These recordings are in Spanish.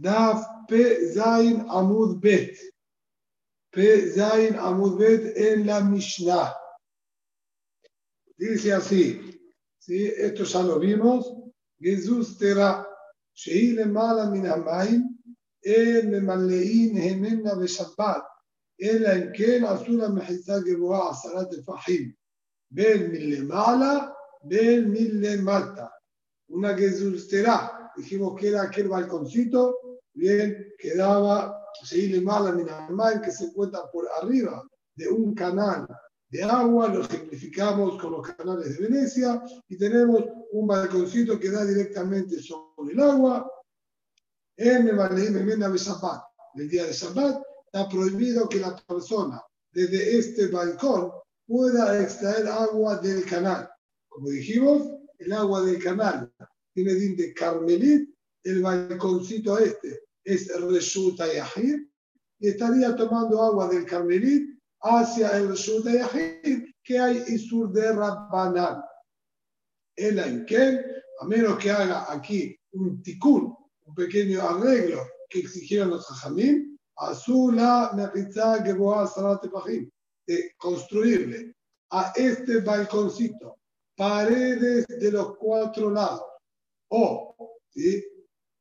Daf P Zain Amud Bet. P Zain Amud Bet en la Mishnah. Dice así, ¿sí? esto ya lo vimos. Jesús tera, Shehi le mala min hamayim, el ממלאים המנה בשבת, אלא אם כן עשו לה מחיצה גבוהה עשרה טפחים, בין מלמעלה בין מלמטה. Una gesulsterá, dijimos que era aquel balconcito, bien, quedaba Shehi mala min hamayim, que se encuentra por arriba de un canal de agua, lo ejemplificamos con los canales de Venecia y tenemos un balconcito que da directamente sobre el agua. En el Shabbat, el día de Shabbat, está prohibido que la persona desde este balcón pueda extraer agua del canal. Como dijimos, el agua del canal tiene de Carmelit, el balconcito este es Reshuta Yahir, y estaría tomando agua del Carmelit hacia el de Yahid, que hay Isur de Rabbanan. El Ainken, a menos que haga aquí un tikun, un pequeño arreglo que exigieron los Jajamim, Azula Mechitza Geboa Pajim, de construirle a este balconcito paredes de los cuatro lados, o, ¿sí?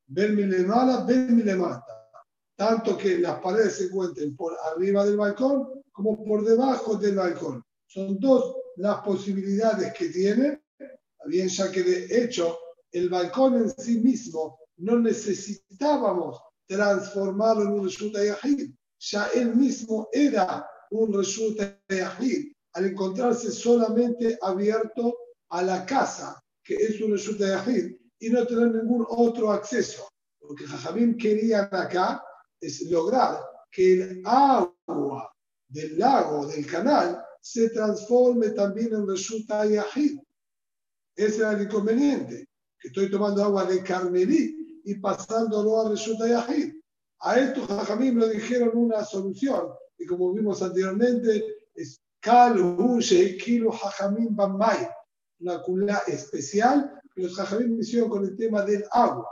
Ben Milemala, Ben Milemata, tanto que las paredes se encuentren por arriba del balcón como por debajo del balcón. Son dos las posibilidades que tiene, bien ya que de hecho el balcón en sí mismo no necesitábamos transformarlo en un resulta yahid, ya él mismo era un resulta yahid, al encontrarse solamente abierto a la casa, que es un resulta yahid, y no tener ningún otro acceso. Lo que Jajamín querían acá es lograr que el agua del lago, del canal, se transforme también en resulta Yahid. Ese era el inconveniente, que estoy tomando agua de Carmelí y pasándolo a resulta Yahid. A esto Jajamim lo dijeron una solución, y como vimos anteriormente, es Kal Kilo Jajamim Bamay, una culá especial los Jajamim hicieron con el tema del agua.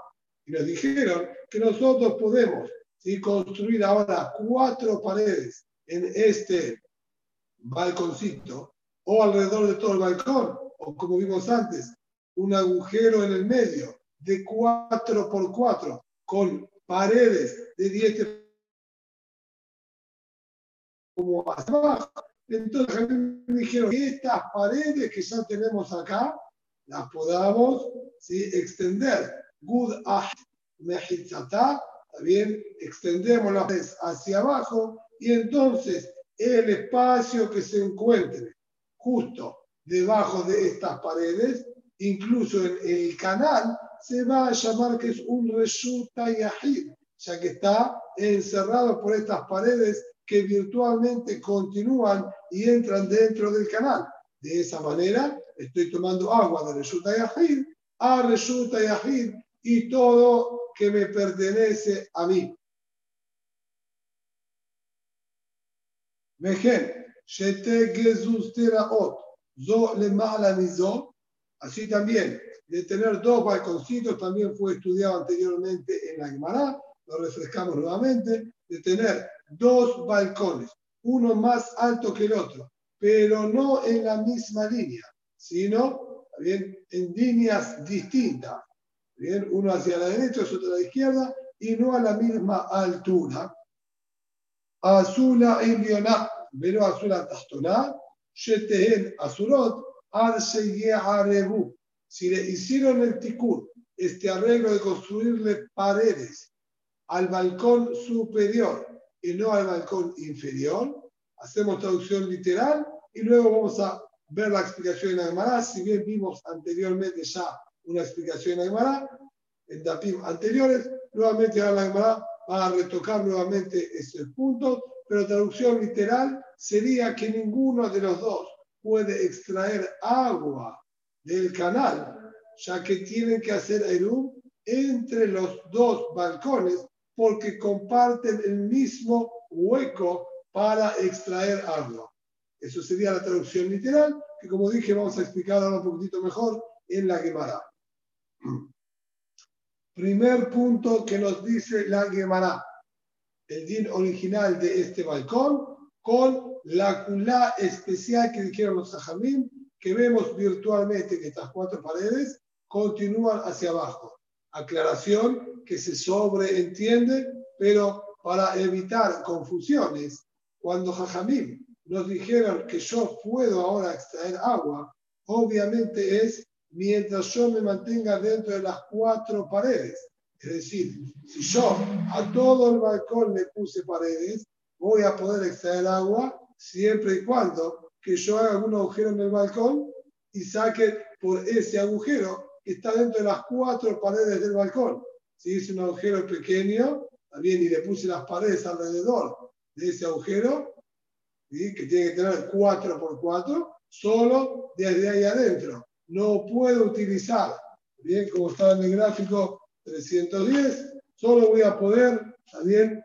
Y nos dijeron que nosotros podemos construir ahora cuatro paredes en este balconcito o alrededor de todo el balcón, o como vimos antes, un agujero en el medio de 4 por 4 con paredes de 10 como hacia abajo. Entonces me dijeron estas paredes que ya tenemos acá las podamos ¿sí? extender. Good ah mehitzata, bien, extendemos las hacia abajo y entonces el espacio que se encuentre justo debajo de estas paredes, incluso en el canal, se va a llamar que es un resulta yahid, ya que está encerrado por estas paredes que virtualmente continúan y entran dentro del canal. De esa manera, estoy tomando agua de resulta yahid a resulta yahid y todo que me pertenece a mí. Así también, de tener dos balconcitos, también fue estudiado anteriormente en la Gemara, lo refrescamos nuevamente, de tener dos balcones, uno más alto que el otro, pero no en la misma línea, sino bien, en líneas distintas. Bien, uno hacia la derecha, otro a la izquierda, y no a la misma altura. Azula Elioná, Velo Azula Tastoná, Shetehen Azurot, Arebu. Si le hicieron el tikur, este arreglo de construirle paredes al balcón superior y no al balcón inferior, hacemos traducción literal y luego vamos a ver la explicación en Aymara. Si bien vimos anteriormente ya una explicación en Aymara, en Dapim anteriores, nuevamente ahora la Aymara va a retocar nuevamente ese punto, pero traducción literal sería que ninguno de los dos puede extraer agua del canal, ya que tienen que hacer Erum entre los dos balcones porque comparten el mismo hueco para extraer agua. Eso sería la traducción literal, que como dije vamos a explicar ahora un poquitito mejor en la Gemara. Primer punto que nos dice la Gemara, el din original de este balcón, con la culá especial que dijeron los sajamín, que vemos virtualmente que estas cuatro paredes continúan hacia abajo. Aclaración que se sobreentiende, pero para evitar confusiones, cuando Jajamim nos dijeron que yo puedo ahora extraer agua, obviamente es mientras yo me mantenga dentro de las cuatro paredes. Es decir, si yo a todo el balcón le puse paredes, voy a poder extraer agua siempre y cuando que yo haga un agujero en el balcón y saque por ese agujero que está dentro de las cuatro paredes del balcón. Si es un agujero pequeño, también y le puse las paredes alrededor de ese agujero, que tiene que tener 4 por 4, solo desde ahí adentro. No puedo utilizar, bien como está en el gráfico 310, solo voy a poder también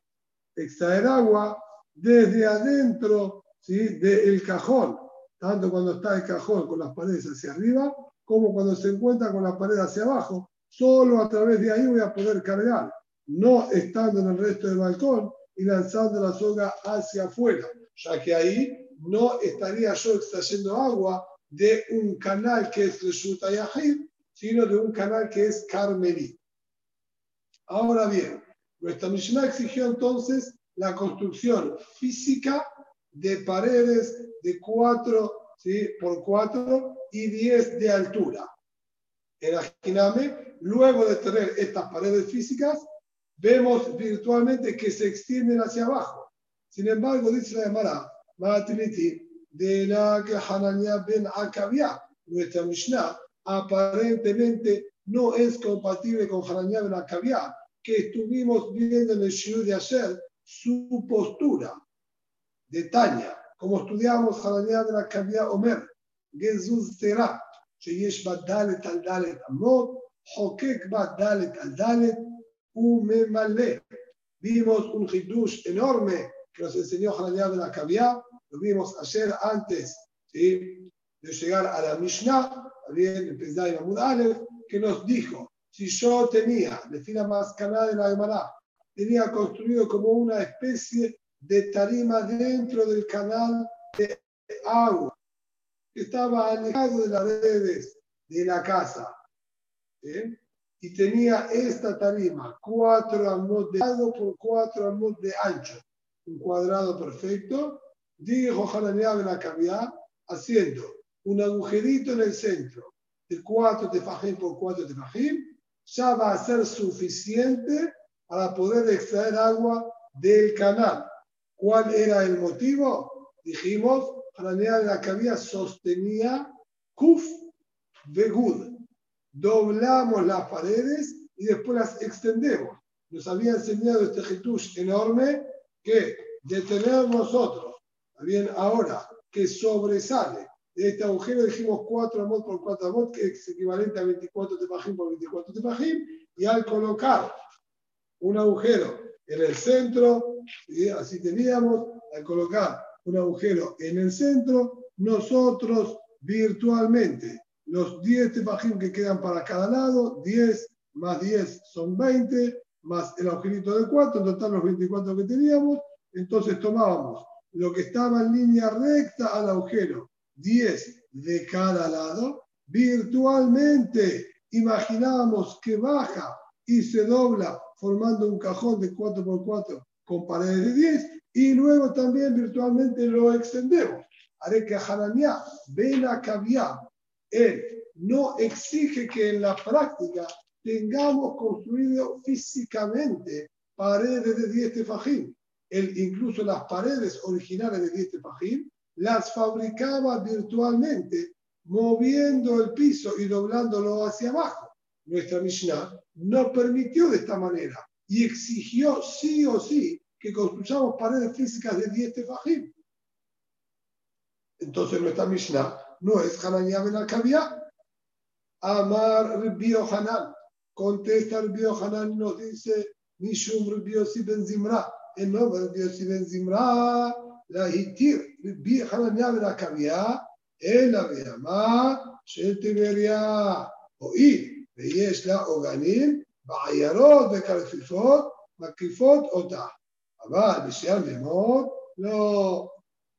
extraer agua desde adentro ¿sí? del cajón, tanto cuando está el cajón con las paredes hacia arriba, como cuando se encuentra con la pared hacia abajo. Solo a través de ahí voy a poder cargar, no estando en el resto del balcón y lanzando la soga hacia afuera, ya que ahí no estaría yo extrayendo agua de un canal que es Reshuta Yahid, sino de un canal que es Carmelí. Ahora bien, nuestra Mishnah exigió entonces la construcción física de paredes de 4 ¿sí? por 4 y 10 de altura. En Ajiname, luego de tener estas paredes físicas, vemos virtualmente que se extienden hacia abajo. Sin embargo, dice la Gemara, de la que Hanania ben Akavia, nuestra Mishnah, aparentemente no es compatible con Hanania ben Akavia, que estuvimos viendo en el Shiur de ayer su postura de Tanya, como estudiamos Hanania ben Akavia Omer, Gezuz Terah, שיש בה דלת על דלת אמות, חוקק בה דלת על דלת וממלא. Vimos un hidush enorme que nos enseñó Hananiah de la Kavia, lo vimos ayer antes de llegar a la Mishnah, también en Pesday Amud Aleph, que nos dijo, si yo tenía, de más canal de la Gemara, tenía construido como una especie de tarima dentro del canal de agua, que estaba alejado de las redes de la casa. Y tenía esta tarima, cuatro amos de lado por cuatro amos de ancho, un cuadrado perfecto. Dijo Hananiah ben Akavia, haciendo un agujerito en el centro de cuatro tefajim por cuatro tefajim, ya va a ser suficiente para poder extraer agua del canal. ¿Cuál era el motivo? Dijimos, Hananiah ben Akavia sostenía Kuf Begud. Doblamos las paredes y después las extendemos. Nos había enseñado este Jitush enorme que de tener nosotros, bien ahora que sobresale de este agujero, dijimos 4 amot por 4 amot, que es equivalente a 24 tefajim por 24 tefajim, y al colocar un agujero en el centro, y así teníamos, al colocar un agujero en el centro, nosotros virtualmente los 10 tefajim que quedan para cada lado, 10 más 10 son 20, más el agujerito de 4, en total los 24 que teníamos, entonces tomábamos lo que estaba en línea recta al agujero, 10 de cada lado, virtualmente imaginábamos que baja y se dobla formando un cajón de 4x4 con paredes de 10 y luego también virtualmente lo extendemos. Haré que Hananiah, ven a él no exige que en la práctica tengamos construido físicamente paredes de 10 tefajim él incluso las paredes originales de este Tefajim las fabricaba virtualmente, moviendo el piso y doblándolo hacia abajo. Nuestra Mishnah no permitió de esta manera y exigió sí o sí que construyamos paredes físicas de 10 tefajim. Entonces nuestra Mishnah no es Hananiah ben Akavia. Amar Hanan. Contesta Rbio Hanan y nos dice Mishum Rbio Si Ben Zimra en no Dios ben Zimra, la hitir, Rabbi Hanania ben Akavia, el Aviyama, של טבריה, הואיל ויש לה עוגנים, בעיירות וכרפיפות, מקריפות אותה. אבל בשאר מימות, לא.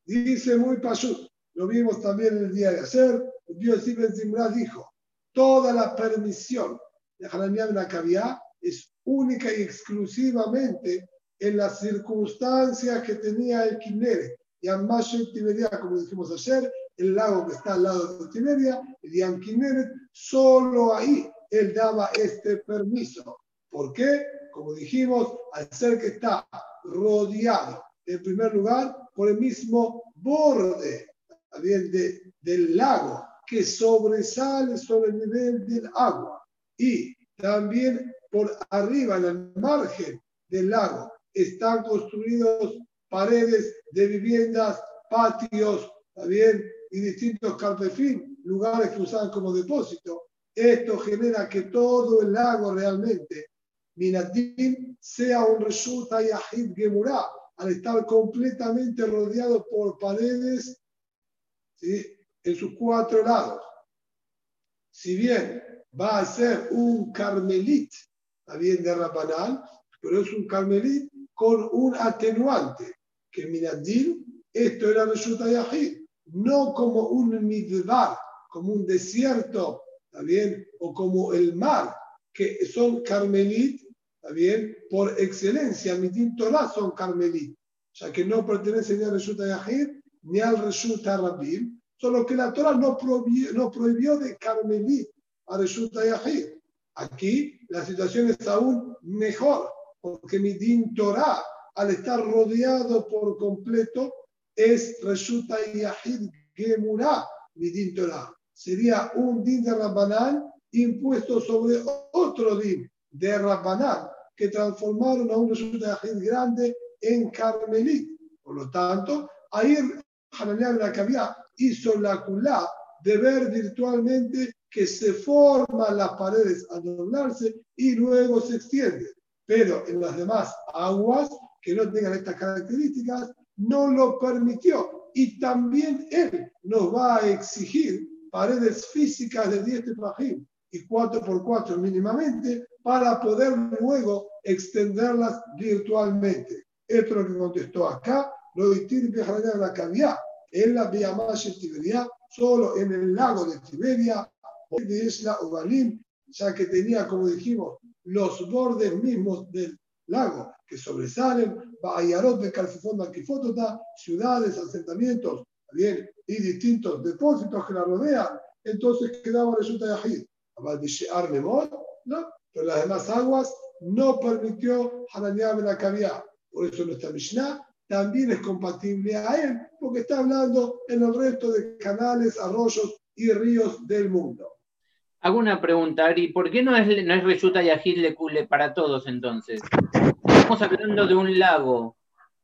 Dice muy pashut, lo vimos también el día de ayer, Dios Ibn Zimra dijo, toda la permisión de Hananiah Ben Akavia es única y exclusivamente en las circunstancias que tenía el Kinneret. Y en Tiberia, como dijimos ayer, el lago que está al lado de Tiberia, el Yam Kinneret, solo ahí él daba este permiso. ¿Por qué? Como dijimos, al ser que está rodeado, en primer lugar, por el mismo borde del lago que sobresale sobre el nivel del agua y también por arriba, en el margen del lago, están construidos paredes de viviendas, patios, también y distintos carpefín, lugares que usaban como depósito. Esto genera que todo el lago realmente, Minatín, sea un resulta gemurá, al estar completamente rodeado por paredes en sus cuatro lados. Si bien va a ser un carmelit, también de Rabanal, pero es un carmelit con un atenuante, que Minadil, esto era resulta Yahid, no como un midbar, como un desierto, bien? O como el mar, que son carmelit, bien? Por excelencia, Mitin Torah son carmelit, ya que no pertenecen ni al resulta Yahid ni al resulta Rabim, solo que la Torah no prohibió, no prohibió de carmelit a resulta Yahid. Aquí la situación es aún mejor, porque mi din Torah, al estar rodeado por completo, es resulta Yahid Gemurah, mi din Torah. Sería un din de Rabbanán impuesto sobre otro din de Rabbanán, que transformaron a un resulta Yahid grande en Carmelit. Por lo tanto, ahí Hananiah Ben hizo la culá de ver virtualmente que se forman las paredes al doblarse y luego se extienden. Pero en las demás aguas que no tengan estas características, no lo permitió. Y también él nos va a exigir paredes físicas de 10 tetrajim y 4 por 4 mínimamente para poder luego extenderlas virtualmente. Esto es lo que contestó acá, lo la cavidad. En la de Tiberia, solo en el lago de Tiberia, de Isla Ubalim, ya que tenía, como dijimos, los bordes mismos del lago que sobresalen, Bayarot de Calcifón Kifotota, ciudades, asentamientos, bien, y distintos depósitos que la rodean, entonces quedaba resulta Yahid. No, pero las demás aguas no permitió Hananiah Ben Por eso nuestra Mishnah también es compatible a él, porque está hablando en el resto de canales, arroyos y ríos del mundo. Hago una pregunta, Ari, ¿por qué no es, no es Reshuta Yahid Lekule para todos entonces? Estamos hablando de un lago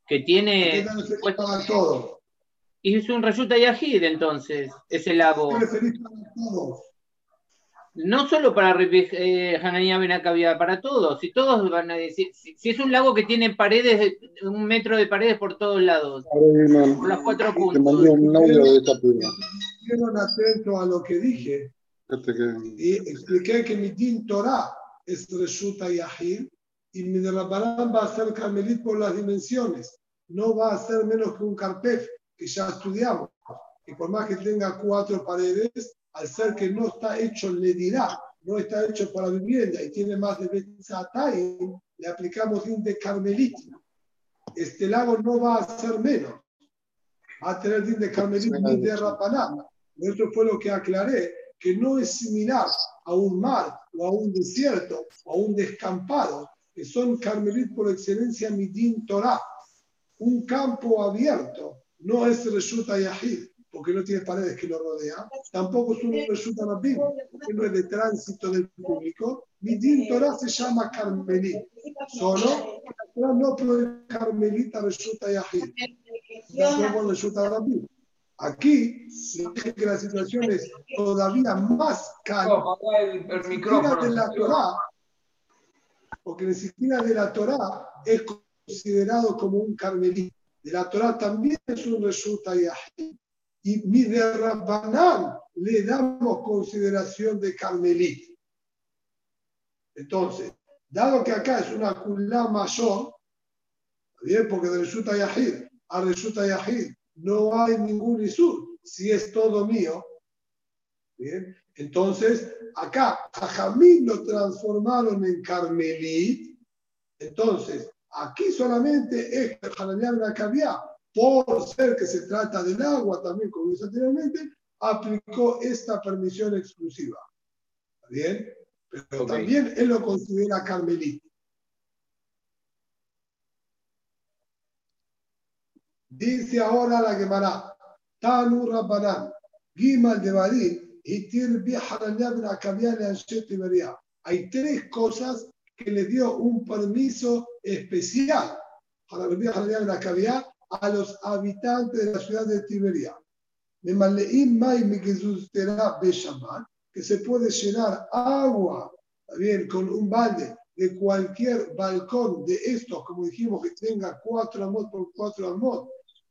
que tiene... para todo? Y es un Reshuta Yahid entonces, ese lago. No solo para eh, Hananiah para todos. Si todos van a decir, si, es un lago que tiene paredes, un metro de paredes por todos lados, por las cuatro puntos. Estuvieron atentos a lo que dije y expliqué que mi din Torah es Reshuta Yahid y mi Rabbanán va a ser Carmelit por las dimensiones. No va a ser menos que un Carpef, que ya estudiamos. Y por más que tenga cuatro paredes, al ser que no está hecho, le dirá, no está hecho para vivienda y tiene más de Betzatay, le aplicamos din de Carmelit. Este lago no va a ser menos. Va a tener din de Carmelit de Rabbanán. Esto fue lo que aclaré que no es similar a un mar o a un desierto o a un descampado, que son Carmelit por excelencia Midin Torah. Un campo abierto no es Reshuta Yahid, porque no tiene paredes que lo rodean. Tampoco es un Reshuta Rabim, porque no es de tránsito del público. Midin Torah se llama Carmelit. Solo no puede Carmelita Reshuta Yahid. No Reshuta Rabim. Aquí, que la situación es todavía más cálida. de la Torah, porque ni siquiera de la Torah es considerado como un carmelita. De la Torah también es un resulta yahid. Y mi de Rabbanán le damos consideración de carmelita. Entonces, dado que acá es una culá mayor, bien, porque de Resulta Yahid a Resulta Yahid no hay ningún Isur, si es todo mío, bien, entonces acá Jajamín lo transformaron en Carmelit, entonces aquí solamente es la Caviar, por ser que se trata del agua, también como dije anteriormente, aplicó esta permisión exclusiva. bien? Pero también él lo considera carmelita. Dice ahora la Gemara, Tanu Rabbanan, Gimal de Badim, y Hay tres cosas que le dio un permiso especial a los habitantes de la ciudad de Tiberia. Que se puede llenar agua bien, con un balde de cualquier balcón de estos, como dijimos, que tenga cuatro amot por cuatro amot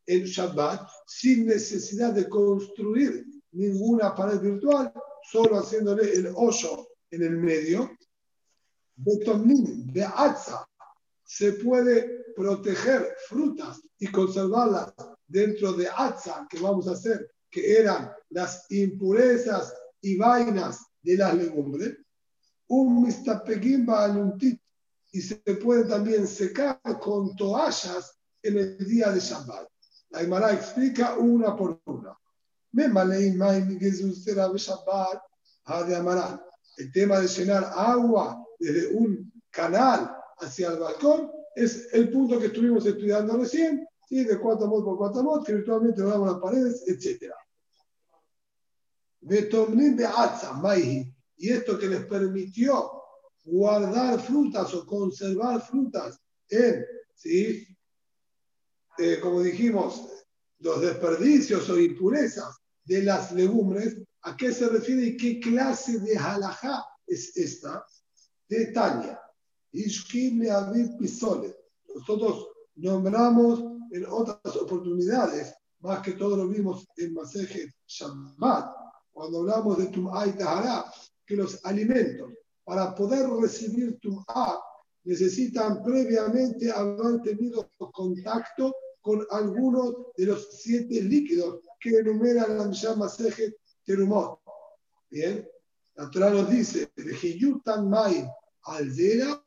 en Shabbat, sin necesidad de construir ninguna pared virtual, solo haciéndole el hoyo en el medio. de Atza, se puede proteger frutas y conservarlas dentro de Atza, que vamos a hacer, que eran las impurezas y vainas de las legumbres. Un mistapeguim ba'aluntit, y se puede también secar con toallas en el día de Shabbat. La Imara explica una por una. El tema de llenar agua desde un canal hacia el balcón es el punto que estuvimos estudiando recién, ¿sí? de cuatro mod por cuatro mod, que virtualmente damos las paredes, etc. Y esto que les permitió guardar frutas o conservar frutas en, ¿sí? Eh, como dijimos, los desperdicios o impurezas de las legumbres, ¿a qué se refiere y qué clase de halajá es esta? De Tania. Nosotros nombramos en otras oportunidades, más que todo lo vimos en Masejet Shabbat, cuando hablamos de Tum'a Tahara, que los alimentos, para poder recibir Tum'a, necesitan previamente haber tenido contacto con algunos de los siete líquidos que enumeran la Masejet Terumot. Bien, la Torah nos dice, Mai Aldera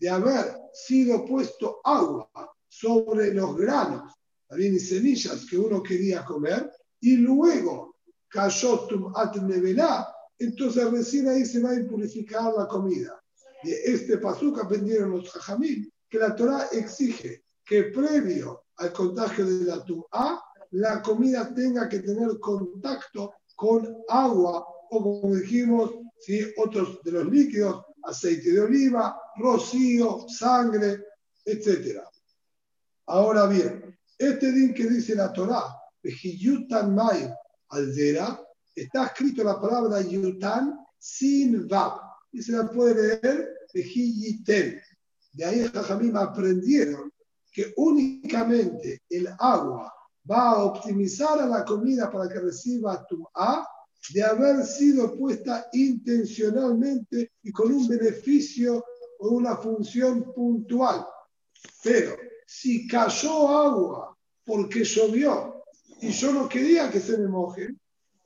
de haber sido puesto agua sobre los granos también y semillas que uno quería comer y luego cayó entonces recién ahí se va a impurificar la comida. De este pasuk aprendieron los jajamim que la Torah exige que previo al contagio de la tum'a, la comida tenga que tener contacto con agua o como dijimos, ¿sí? otros de los líquidos, aceite de oliva, rocío, sangre, etc. Ahora bien, este din que dice la Torah, Yutan Mai Aldera, está escrito la palabra Yutan sin Vav. Y se la puede leer Yiten. De ahí Jajamim aprendieron que únicamente el agua va a optimizar a la comida para que reciba tu A de haber sido puesta intencionalmente y con un beneficio o una función puntual. Pero si cayó agua porque llovió y yo no quería que se me moje,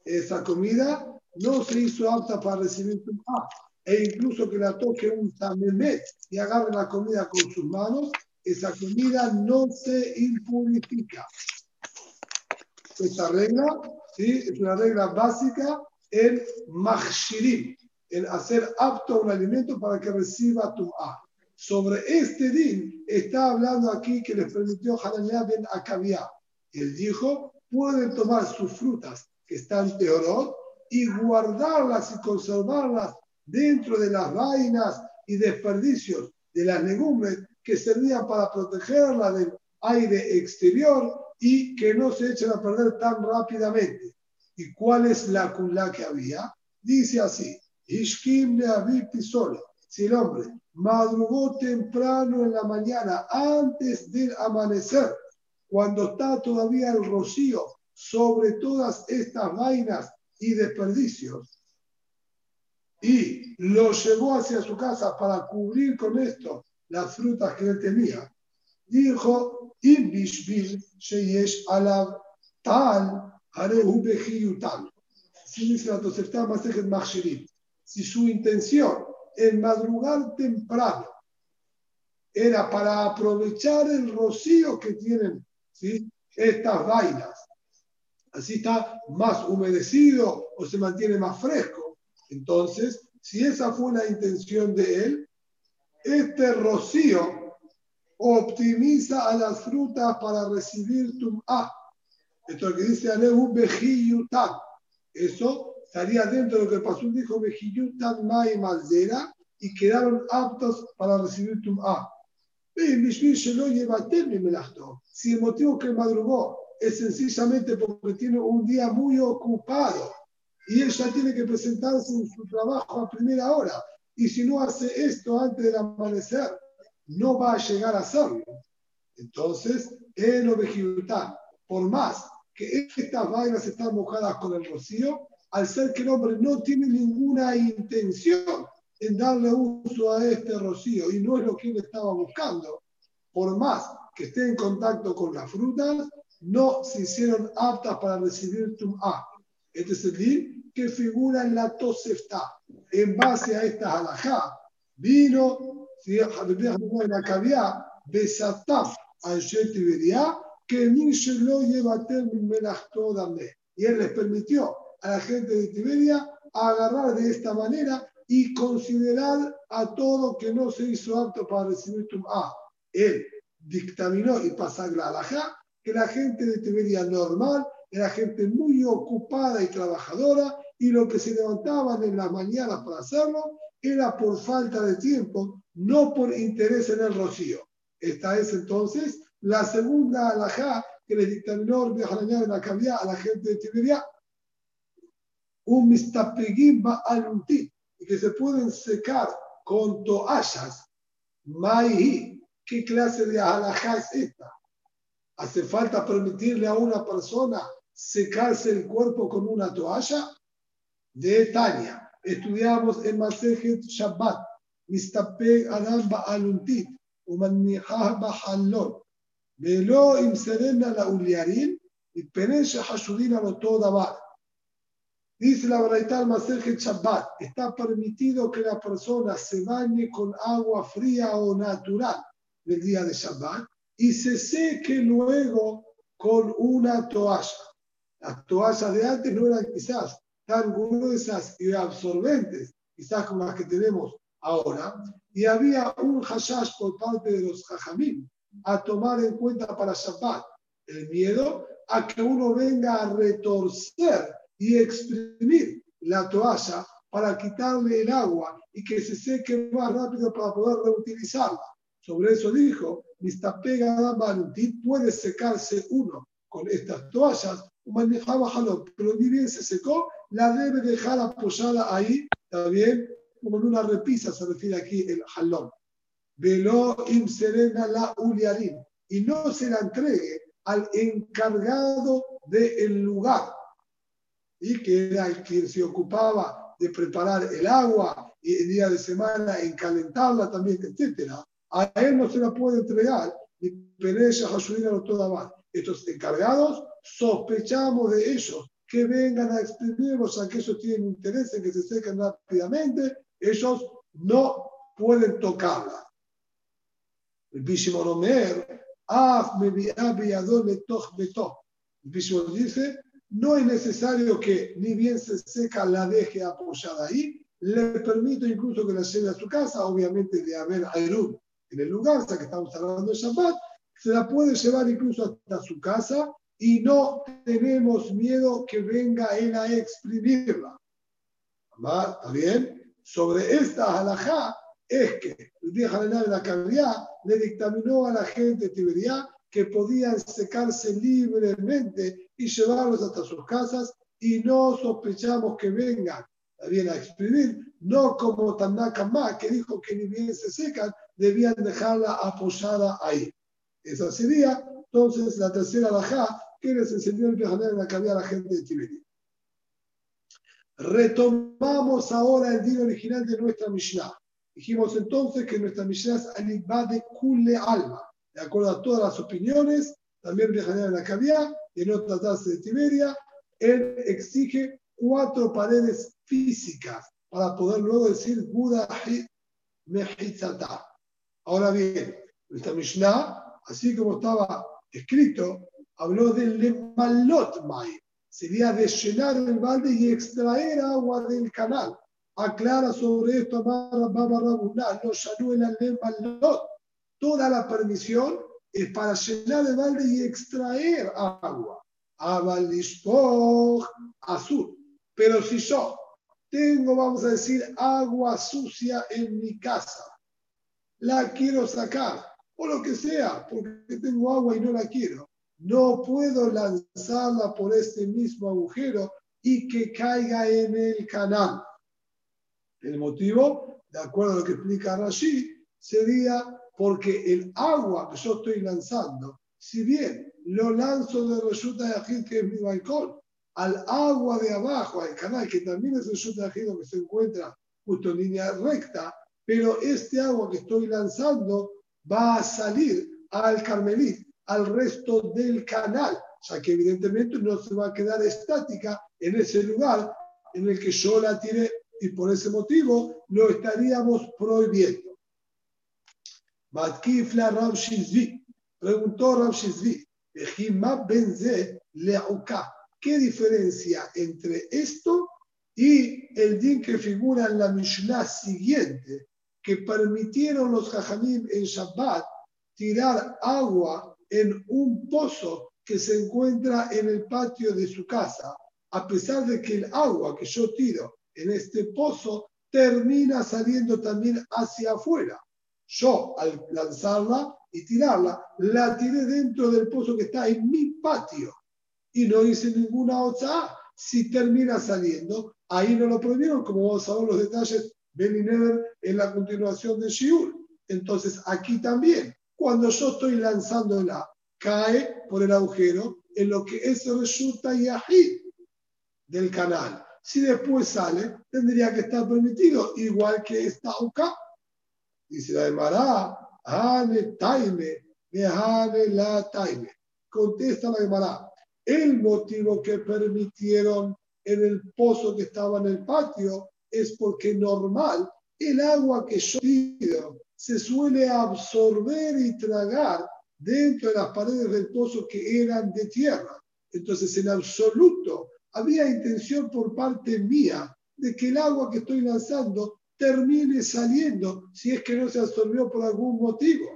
esa comida no se hizo apta para recibir tu E incluso que la toque un tamemet y agarre la comida con sus manos, esa comida no se impurifica. Esta regla ¿sí? es una regla básica en machshirim, en hacer apto un alimento para que reciba tu A. Sobre este din está hablando aquí que les permitió Hananiah ben Akavia. Él dijo, pueden tomar sus frutas que están teorot y guardarlas y conservarlas dentro de las vainas y desperdicios de las legumbres que servían para protegerla del aire exterior y que no se echen a perder tan rápidamente. ¿Y cuál es la culá que había? Dice así, Ishkim. Si el hombre madrugó temprano en la mañana, antes del amanecer, cuando está todavía el rocío sobre todas estas vainas y desperdicios, y lo llevó hacia su casa para cubrir con esto las frutas que él tenía, dijo, Ibishbil Sheyesh Alav Tal Bejiyutal. Así dice la Tosefta Masejet Machshirim. Si su intención en madrugar temprano era para aprovechar el rocío que tienen ¿sí? estas vainas, así está más humedecido o se mantiene más fresco. Entonces, si esa fue la intención de él, este rocío optimiza a las frutas para recibir A. Esto que dice Alehu Bejiyutan. Eso estaría dentro de lo que pasó dijo Bejiyutan Mai Malzera y quedaron aptos para recibir A. Si el motivo que madrugó es sencillamente porque tiene un día muy ocupado y ella tiene que presentarse en su trabajo a primera hora, y si no hace esto antes del amanecer, no va a llegar a hacerlo. Entonces, el ovejilutá, por más que estas vainas están mojadas con el rocío, al ser que el hombre no tiene ninguna intención en darle uso a este rocío y no es lo que él estaba buscando, por más que esté en contacto con las frutas, no se hicieron aptas para recibir A. Este es el que figura en la Tosefta. En base a esta halajá, vino que lo lleva Y él les permitió a la gente de Tiberia agarrar de esta manera y considerar a todo que no se hizo apto para recibir A. Él dictaminó y pasó la alajá que la gente de Tiberia normal era gente muy ocupada y trabajadora y lo que se levantaban en las mañanas para hacerlo era por falta de tiempo, no por interés en el rocío. Esta es entonces la segunda alajá que le dictaminó el en la cabía a la gente de Tiberia. Un mistapegim aluntit, y que se pueden secar con toallas. Mai, ¿qué clase de alajá es esta? ¿Hace falta permitirle a una persona secarse el cuerpo con una toalla? De Tania, estudiamos en Masejet Shabbat, Mistapeg Adam Ba'aluntit, Umanihah Ba'halon, Velo Im Serena la Uliarin, y Peresha Hashudina lo Todabar. Dice la Baraital Masejet Shabbat, está permitido que la persona se bañe con agua fría o natural del día de Shabbat y se seque luego con una toalla. Las toallas de antes no eran quizás tan gruesas y absorbentes, quizás como las que tenemos ahora, y había un hashash por parte de los hajamim a tomar en cuenta para Shabbat, el miedo a que uno venga a retorcer y exprimir la toalla para quitarle el agua y que se seque más rápido para poder reutilizarla. Sobre eso dijo, pega Barutit puede secarse uno con estas toallas, pero ni bien se secó, la debe dejar apoyada ahí, también como en una repisa se refiere aquí el jalón. Velo im serena la uliarim, y no se la entregue al encargado del lugar, y que era el quien se ocupaba de preparar el agua y el día de semana en calentarla también, etcétera. A él no se la puede entregar, ni Pereya, Hashudina, toda más. Estos encargados, sospechamos de ellos que vengan a exprimirlos a que ellos tienen interés en que se sequen rápidamente, ellos no pueden tocarla. El Bishimon Omer, Af El Bishimon dice, no es necesario que ni bien se seca la deje apoyada ahí, le permito incluso que la lleve a su casa, obviamente de haber Aerun en el lugar, hasta que estamos hablando de Shabbat, se la puede llevar incluso hasta su casa y no tenemos miedo que venga él a exprimirla. ¿Está bien? Sobre esta halajá es que el día de la Cabriá le dictaminó a la gente de Tiberia que podían secarse libremente y llevarlos hasta sus casas y no sospechamos que vengan bien a exprimir, no como Tanaka que dijo que ni bien se secan, debían dejarla apoyada ahí. Esa sería entonces la tercera bajá que les enseñó el en la que había la gente de Tiberia. Retomamos ahora el día original de nuestra Mishnah. Dijimos entonces que nuestra Mishnah es Alibá de Kule Alma, de acuerdo a todas las opiniones, también en la Caviar y en otra taza de Tiberia, él exige cuatro paredes físicas para poder luego decir Buda Mehizata. Ahora bien, nuestra Mishnah, así como estaba escrito, habló del Lemalot Mai, sería de llenar el balde y extraer agua del canal. Aclara sobre esto Amara Baba no el Lemalot. Toda la permisión es para llenar el balde y extraer agua. Abalishpoch azul. Pero si yo tengo, vamos a decir, agua sucia en mi casa, la quiero sacar, o lo que sea, porque tengo agua y no la quiero, no puedo lanzarla por este mismo agujero y que caiga en el canal. El motivo, de acuerdo a lo que explica Rashi, sería porque el agua que yo estoy lanzando, si bien lo lanzo de resulta de Ajid, que es mi balcón, al agua de abajo, al canal, que también es resulta de Ajid, que se encuentra justo en línea recta, pero este agua que estoy lanzando va a salir al Carmelit, al resto del canal, ya que evidentemente no se va a quedar estática en ese lugar en el que yo la tiré y por ese motivo lo estaríamos prohibiendo. Matkifla Rav Shizvi, preguntó Rav Shizvi, ¿qué diferencia entre esto y el din que figura en la Mishnah siguiente, que permitieron los Jajamim en Shabbat tirar agua en un pozo que se encuentra en el patio de su casa, a pesar de que el agua que yo tiro en este pozo termina saliendo también hacia afuera. Yo, al lanzarla y tirarla, la tiré dentro del pozo que está en mi patio y no hice ninguna otra. Si termina saliendo, ahí no lo prohibieron, como vamos a ver los detalles Never en la continuación de Shiur. Entonces, aquí también, cuando yo estoy lanzándola, cae por el agujero en lo que es resulta yahid del canal. Si después sale, tendría que estar permitido, igual que esta acá. Dice la de Mará, Hane Taime, Hane la Taime. Contesta la de Mará. El motivo que permitieron en el pozo que estaba en el patio es porque normal el agua que yo pido se suele absorber y tragar dentro de las paredes del pozo que eran de tierra. Entonces, en absoluto, había intención por parte mía de que el agua que estoy lanzando termine saliendo si es que no se absorbió por algún motivo.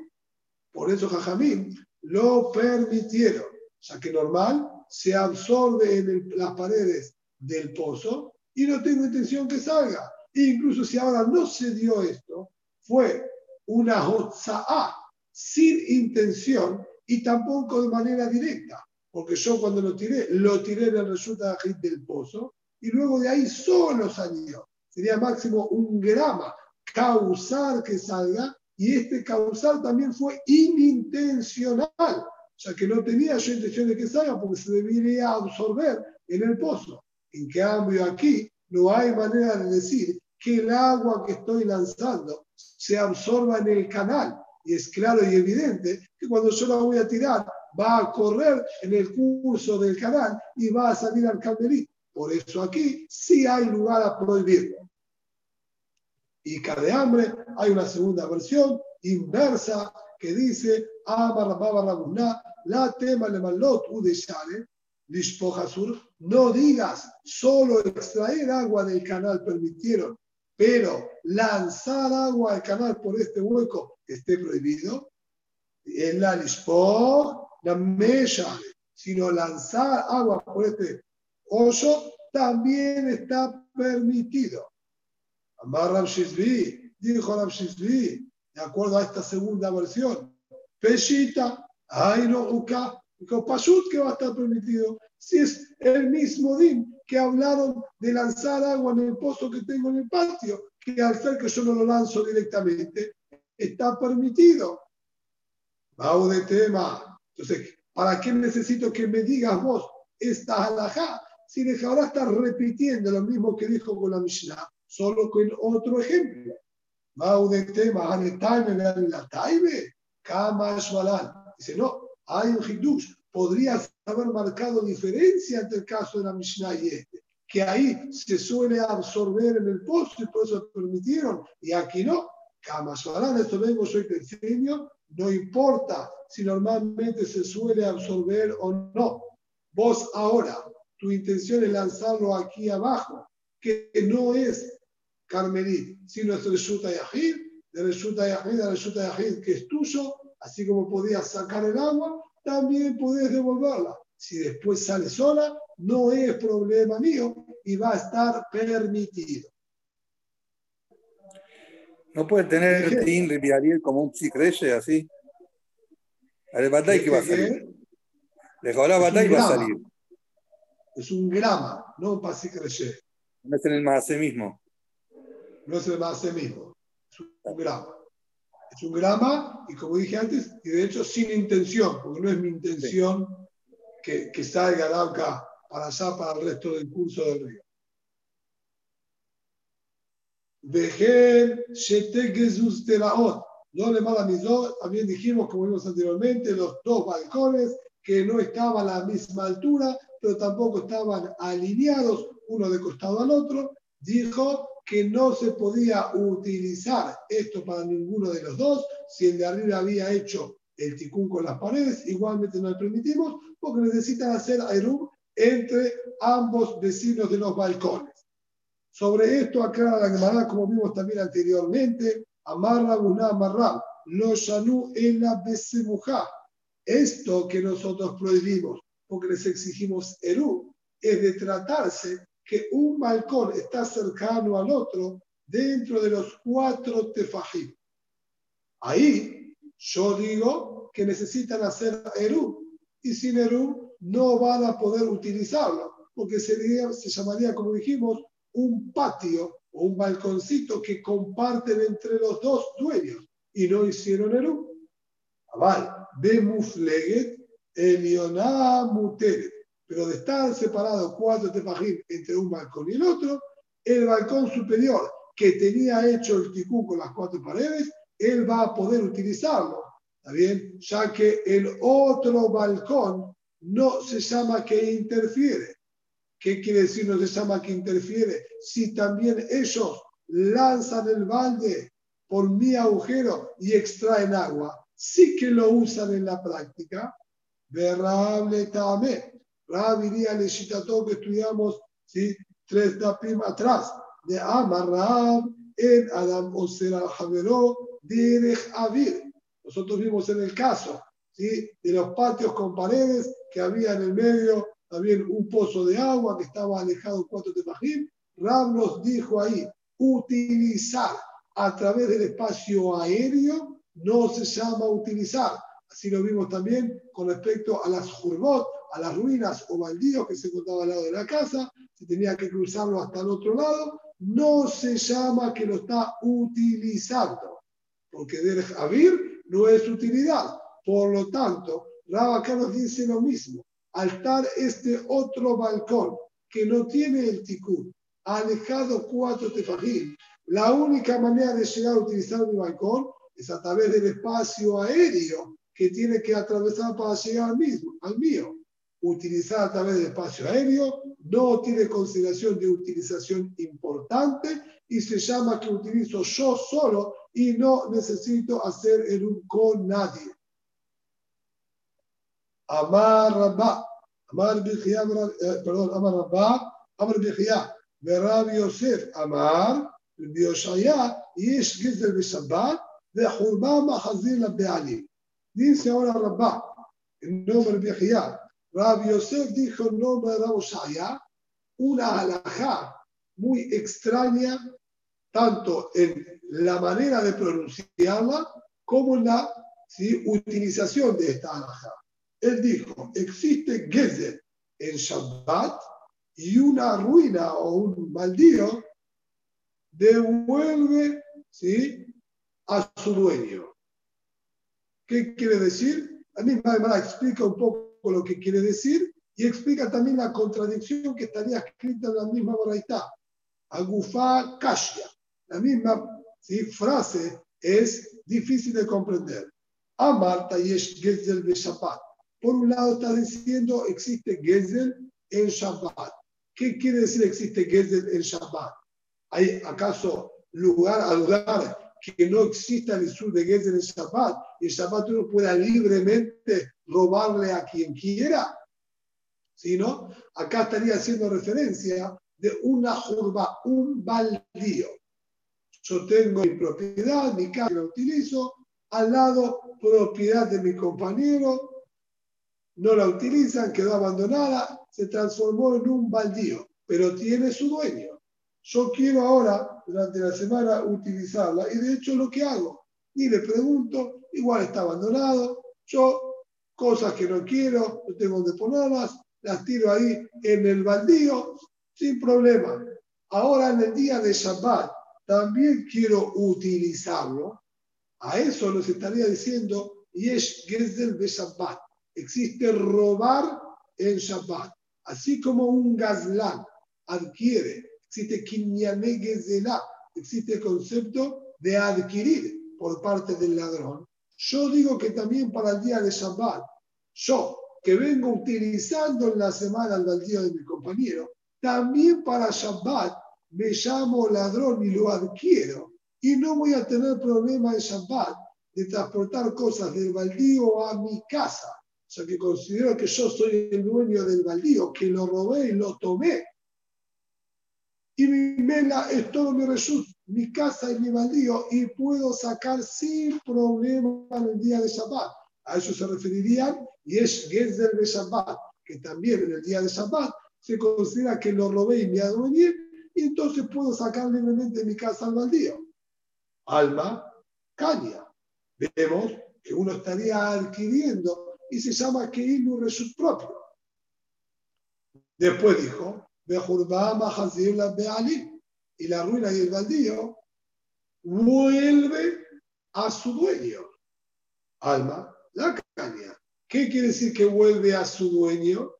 Por eso Jajamín lo permitieron, ya que normal se absorbe en las paredes del pozo y no tengo intención que salga. incluso si ahora no se dio esto, fue una hotza'a sin intención y tampoco de manera directa, porque yo cuando lo tiré, lo tiré en el resultado del pozo y luego de ahí solo salió. Sería máximo un grama causar que salga y este causar también fue inintencional, ya que no tenía yo intención de que salga porque se debería absorber en el pozo. En cambio, aquí no hay manera de decir que el agua que estoy lanzando se absorba en el canal. Y es claro y evidente que cuando yo la voy a tirar, va a correr en el curso del canal y va a salir al calderito. Por eso aquí sí hay lugar a prohibirlo. Y de hambre hay una segunda versión inversa que dice, la tema le malot u de no digas solo extraer agua del canal permitieron, pero lanzar agua al canal por este hueco esté prohibido. En la Lishpoch, la Mesha, sino lanzar agua por este hoyo también está permitido. Amar Ram dijo Ram de acuerdo a esta segunda versión, Peshita, ay no, Uka, Pashut que va a estar permitido si es el mismo DIN que hablaron de lanzar agua en el pozo que tengo en el patio, que al ser que yo no lo lanzo directamente, está permitido. Vamos de tema. Entonces, ¿para qué necesito que me digas vos esta alajá? si de ahora está repitiendo lo mismo que dijo con la Mishnah, solo con otro ejemplo. Dice, no, hay un hidush. Podrías haber marcado diferencia entre el caso de la Mishnah y este, que ahí se suele absorber en el pozo y por eso permitieron, y aquí no. Kamaswalan, esto vengo, soy te enseño, no importa si normalmente se suele absorber o no. Vos ahora, tu intención es lanzarlo aquí abajo, que no es Carmelit, sino es Reshuta Yahid, de Reshuta Yahid a Reshuta Yahid, que es tuyo, así como podías sacar el agua, también podés devolverla. Si después sale sola, no es problema mío y va a estar permitido. No puede tener Tin Riviariel como un psicreye así. El batalla que va a salir. Le la batalla va a salir. Es un grama, no un pasicreye. No es en el más mismo no es el más mismo, es un grama. Es un grama y como dije antes, y de hecho sin intención, porque no es mi intención que, que salga el agua para allá, para el resto del curso del río. Vejen Jesús Teraot. No le mala dos, también dijimos, como vimos anteriormente, los dos balcones que no estaban a la misma altura, pero tampoco estaban alineados uno de costado al otro. Dijo que no se podía utilizar esto para ninguno de los dos. Si el de arriba había hecho el ticún con las paredes, igualmente no le permitimos, porque necesitan hacer aerum entre ambos vecinos de los balcones. Sobre esto aclara la Gemara, como vimos también anteriormente, amarra una amarra, lo shanu en la besemuja. Esto que nosotros prohibimos, porque les exigimos eru, es de tratarse que un balcón está cercano al otro dentro de los cuatro tefajim. Ahí yo digo que necesitan hacer Eru y sin Eru no van a poder utilizarlo porque sería, se llamaría, como dijimos, un patio o un balconcito que comparten entre los dos dueños y no hicieron Eru. Aval, Bemufleget, Elioná Muteret pero de estar separados cuatro tefajim entre un balcón y el otro, el balcón superior que tenía hecho el ticú con las cuatro paredes, él va a poder utilizarlo, ¿está bien? Ya que el otro balcón no se llama que interfiere. ¿Qué quiere decir no se llama que interfiere? Si también ellos lanzan el balde por mi agujero y extraen agua, sí que lo usan en la práctica. Verrable también Rab iría al que estudiamos ¿sí? tres dapim atrás, de Amar en Adam Osera Javeró, Derech Avir. Nosotros vimos en el caso ¿sí? de los patios con paredes que había en el medio también un pozo de agua que estaba alejado cuatro tefajim. Rab nos dijo ahí, utilizar a través del espacio aéreo no se llama utilizar. Así lo vimos también con respecto a las jurbot, a las ruinas o baldíos que se encontraban al lado de la casa, se tenía que cruzarlo hasta el otro lado, no se llama que lo está utilizando, porque del Javir no es utilidad. Por lo tanto, Rab acá nos dice lo mismo. Al estar este otro balcón que no tiene el tikkun, alejado cuatro tefajim, la única manera de llegar a utilizar mi balcón es a través del espacio aéreo que tiene que atravesar para llegar al mismo, al mío utilizada a través del espacio aéreo, no tiene consideración de utilización importante y se llama que utilizo yo solo y no necesito hacer el un con nadie. Amar Rabba, Amar Bihia, eh, perdón, Amar Rabba, Amar Bihia, Merab Yosef, Amar, Bioshaya, Yesh Gizel Bishabat, de Hurma Mahazir la Beali. Dice ahora Rabba, el nombre Bihia, Rabbi Yosef dijo nombre de Rabbi una alajá muy extraña, tanto en la manera de pronunciarla como en la utilización de esta alajá. Él dijo, existe Gezer en Shabbat y una ruina o un baldío devuelve ¿sí? a su dueño. ¿Qué quiere decir? A mí me explica un poco lo que quiere decir Y explica también la contradicción que estaría escrita en la misma Baraita. Agufá Kashya. La misma frase es difícil de comprender. Amarta Yesh Gezel Shabbat. Por un lado está diciendo existe Gezel en Shabbat. ¿Qué quiere decir existe Gezel en Shabbat? ¿Hay acaso lugar a lugar que no exista el sur de Gezel en Shabbat y Shabbat uno pueda libremente robarle a quien quiera? Sino, acá estaría haciendo referencia de una jurba, un baldío. Yo tengo mi propiedad, mi casa la utilizo, al lado propiedad de mi compañero, no la utilizan, quedó abandonada, se transformó en un baldío, pero tiene su dueño. Yo quiero ahora, durante la semana, utilizarla y de hecho lo que hago, ni le pregunto, igual está abandonado, yo cosas que no quiero, no tengo donde ponerlas, las tiro ahí en el baldío sin problema. Ahora en el día de Shabbat también quiero utilizarlo. A eso nos estaría diciendo Yesh Gezel de Shabbat. Existe robar en Shabbat. Así como un gazlán adquiere, existe Kinyane Gezelá, existe el concepto de adquirir por parte del ladrón. Yo digo que también para el día de Shabbat, yo que vengo utilizando en la semana el baldío de mi compañero, también para Shabbat me llamo ladrón y lo adquiero. Y no voy a tener problema en Shabbat de transportar cosas del baldío a mi casa. O sea que considero que yo soy el dueño del baldío, que lo robé y lo tomé. Y mi mela es todo mi resut, mi casa y mi baldío, y puedo sacar sin problema el día de Shabbat. A eso se referirían, y es Gezer de Shabbat, que también en el día de Shabbat se considera que lo robé y me adueñé, y entonces puedo sacar libremente de mi casa al baldío. Alma, caña. Vemos que uno estaría adquiriendo y se llama un resut propio. Después dijo, y la ruina y el baldío vuelve a su dueño. Alma, la caña. ¿Qué quiere decir que vuelve a su dueño?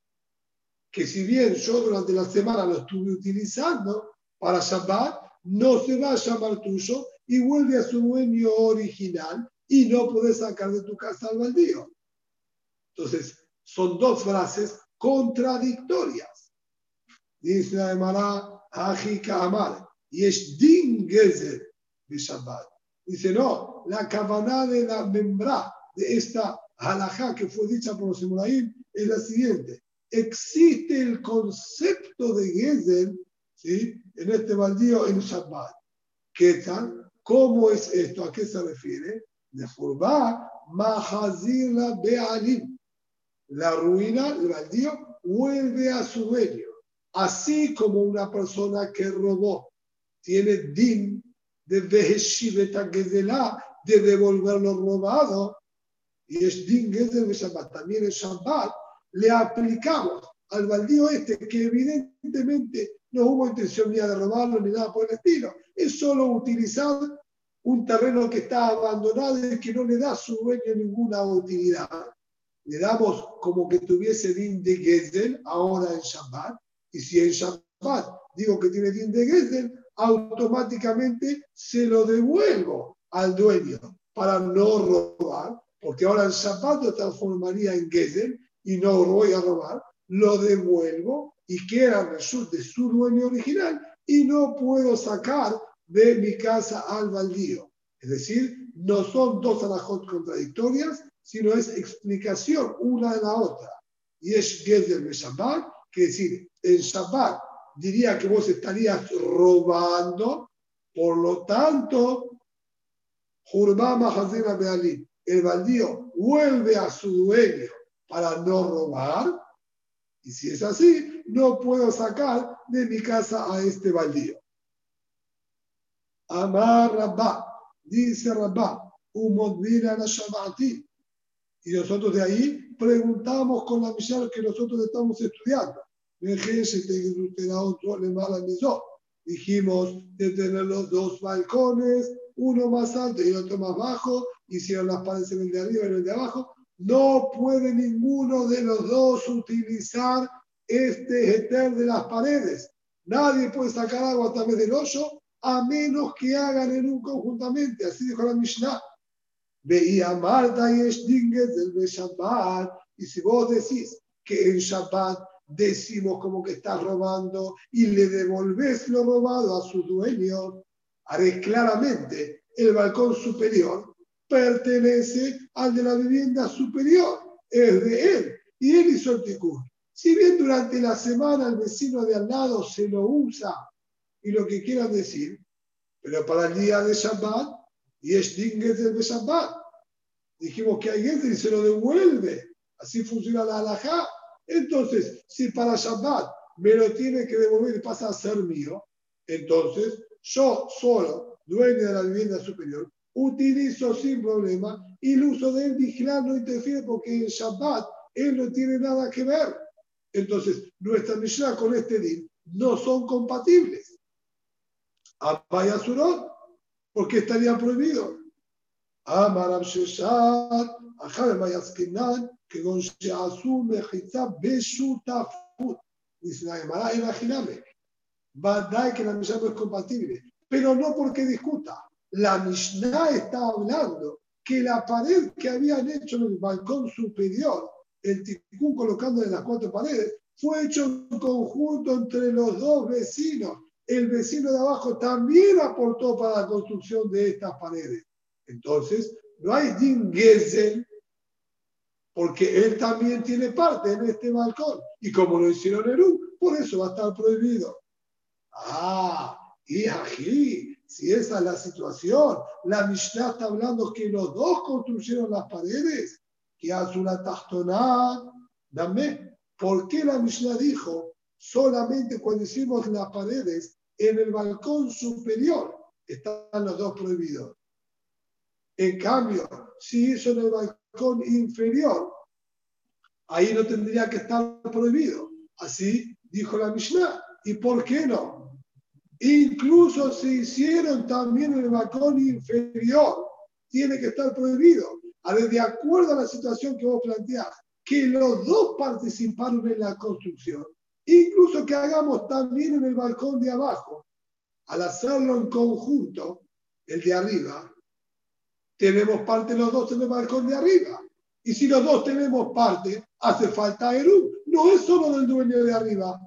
que si bien yo durante la semana lo estuve utilizando para Shabbat, no se va a llamar tuyo y vuelve a su dueño original y no puedes sacar de tu casa al baldío. Entonces, son dos frases contradictorias. Dice la Emara, Ajika Amar, y es Din de Shabbat. Dice, no, la cabana de la membra de esta halajá que fue dicha por los Ibrahim es la siguiente existe el concepto de Gezel ¿sí? en este baldío en Shabbat. ¿Qué tal? ¿Cómo es esto? ¿A qué se refiere? De Furbá, Mahazirla Be'alim. La ruina, el baldío, vuelve a su dueño. Así como una persona que robó tiene din de Beheshiveta Gezelá, de devolver lo robado, y es din de. También en Shabbat le aplicamos al baldío este, que evidentemente no hubo intención mía de robarlo ni nada por el estilo, es solo utilizar un terreno que está abandonado y que no le da a su dueño ninguna utilidad. Le damos como que tuviese din de Gezel ahora en Shabbat, y si en Shabbat digo que tiene din de Gezel, automáticamente se lo devuelvo al dueño para no robar, porque ahora Shabbat lo transformaría en Gezel y no lo voy a robar, lo devuelvo y queda de su dueño original y no puedo sacar de mi casa al baldío. Es decir, no son dos alajot contradictorias, sino es explicación una de la otra. Y es Gezer de Shabbat, que decir, en Shabbat diría que vos estarías robando, por lo tanto, el baldío vuelve a su dueño para no robar. Y si es así, no puedo sacar de mi casa a este baldío. Amar Rabba, dice Rabba. Y nosotros de ahí preguntamos con la misión que nosotros estamos estudiando. Dijimos de tener los dos balcones, uno más alto y otro más bajo, hicieron las paredes en el de arriba y en el de abajo, no puede ninguno de los dos utilizar este eter de las paredes. Nadie puede sacar agua a través del hoyo a menos que hagan en un conjuntamente. Así dijo la Mishnah. Veía Marta y Estingues del Shabbat. Y si vos decís que en Shabbat decimos como que estás robando y le devolvés lo robado a su dueño, haré claramente el balcón superior pertenece al de la vivienda superior, es de él, y él hizo el tikkun. Si bien durante la semana el vecino de al lado se lo usa y lo que quieran decir, pero para el día de Shabbat, y es del de Shabbat, dijimos que hay gente y se lo devuelve, así funciona la halajá. Entonces, si para Shabbat me lo tiene que devolver y pasa a ser mío, entonces yo solo, dueño de la vivienda superior, utilizo sin problema y el uso de él vigilar no interfiere porque en Shabbat él no tiene nada que ver. Entonces, nuestra Mishnah con este din no son compatibles. Apaya Surot, porque estaría prohibido. Amaram Sheshat, Ajabe Mayaskinan, que con Sheasu Mejitza Beshutafut. Dice la Gemara, imagíname. dar que la Mishnah no es compatible, pero no porque discuta la Mishnah está hablando que la pared que habían hecho en el balcón superior, el ticún colocando en las cuatro paredes, fue hecho en conjunto entre los dos vecinos. El vecino de abajo también aportó para la construcción de estas paredes. Entonces, no hay Din porque él también tiene parte en este balcón. Y como lo hicieron en un, por eso va a estar prohibido. Ah, y aquí si esa es la situación, la Mishnah está hablando que los dos construyeron las paredes, que una Tachtoná, dame. ¿Por qué la Mishnah dijo solamente cuando hicimos las paredes en el balcón superior están los dos prohibidos? En cambio, si hizo en el balcón inferior, ahí no tendría que estar prohibido. Así dijo la Mishnah. ¿Y por qué no? Incluso se hicieron también en el balcón inferior. Tiene que estar prohibido. A ver, de acuerdo a la situación que vos planteás, que los dos participaron en la construcción, incluso que hagamos también en el balcón de abajo, al hacerlo en conjunto, el de arriba, tenemos parte los dos en el balcón de arriba. Y si los dos tenemos parte, hace falta Eru. No es solo del dueño de arriba,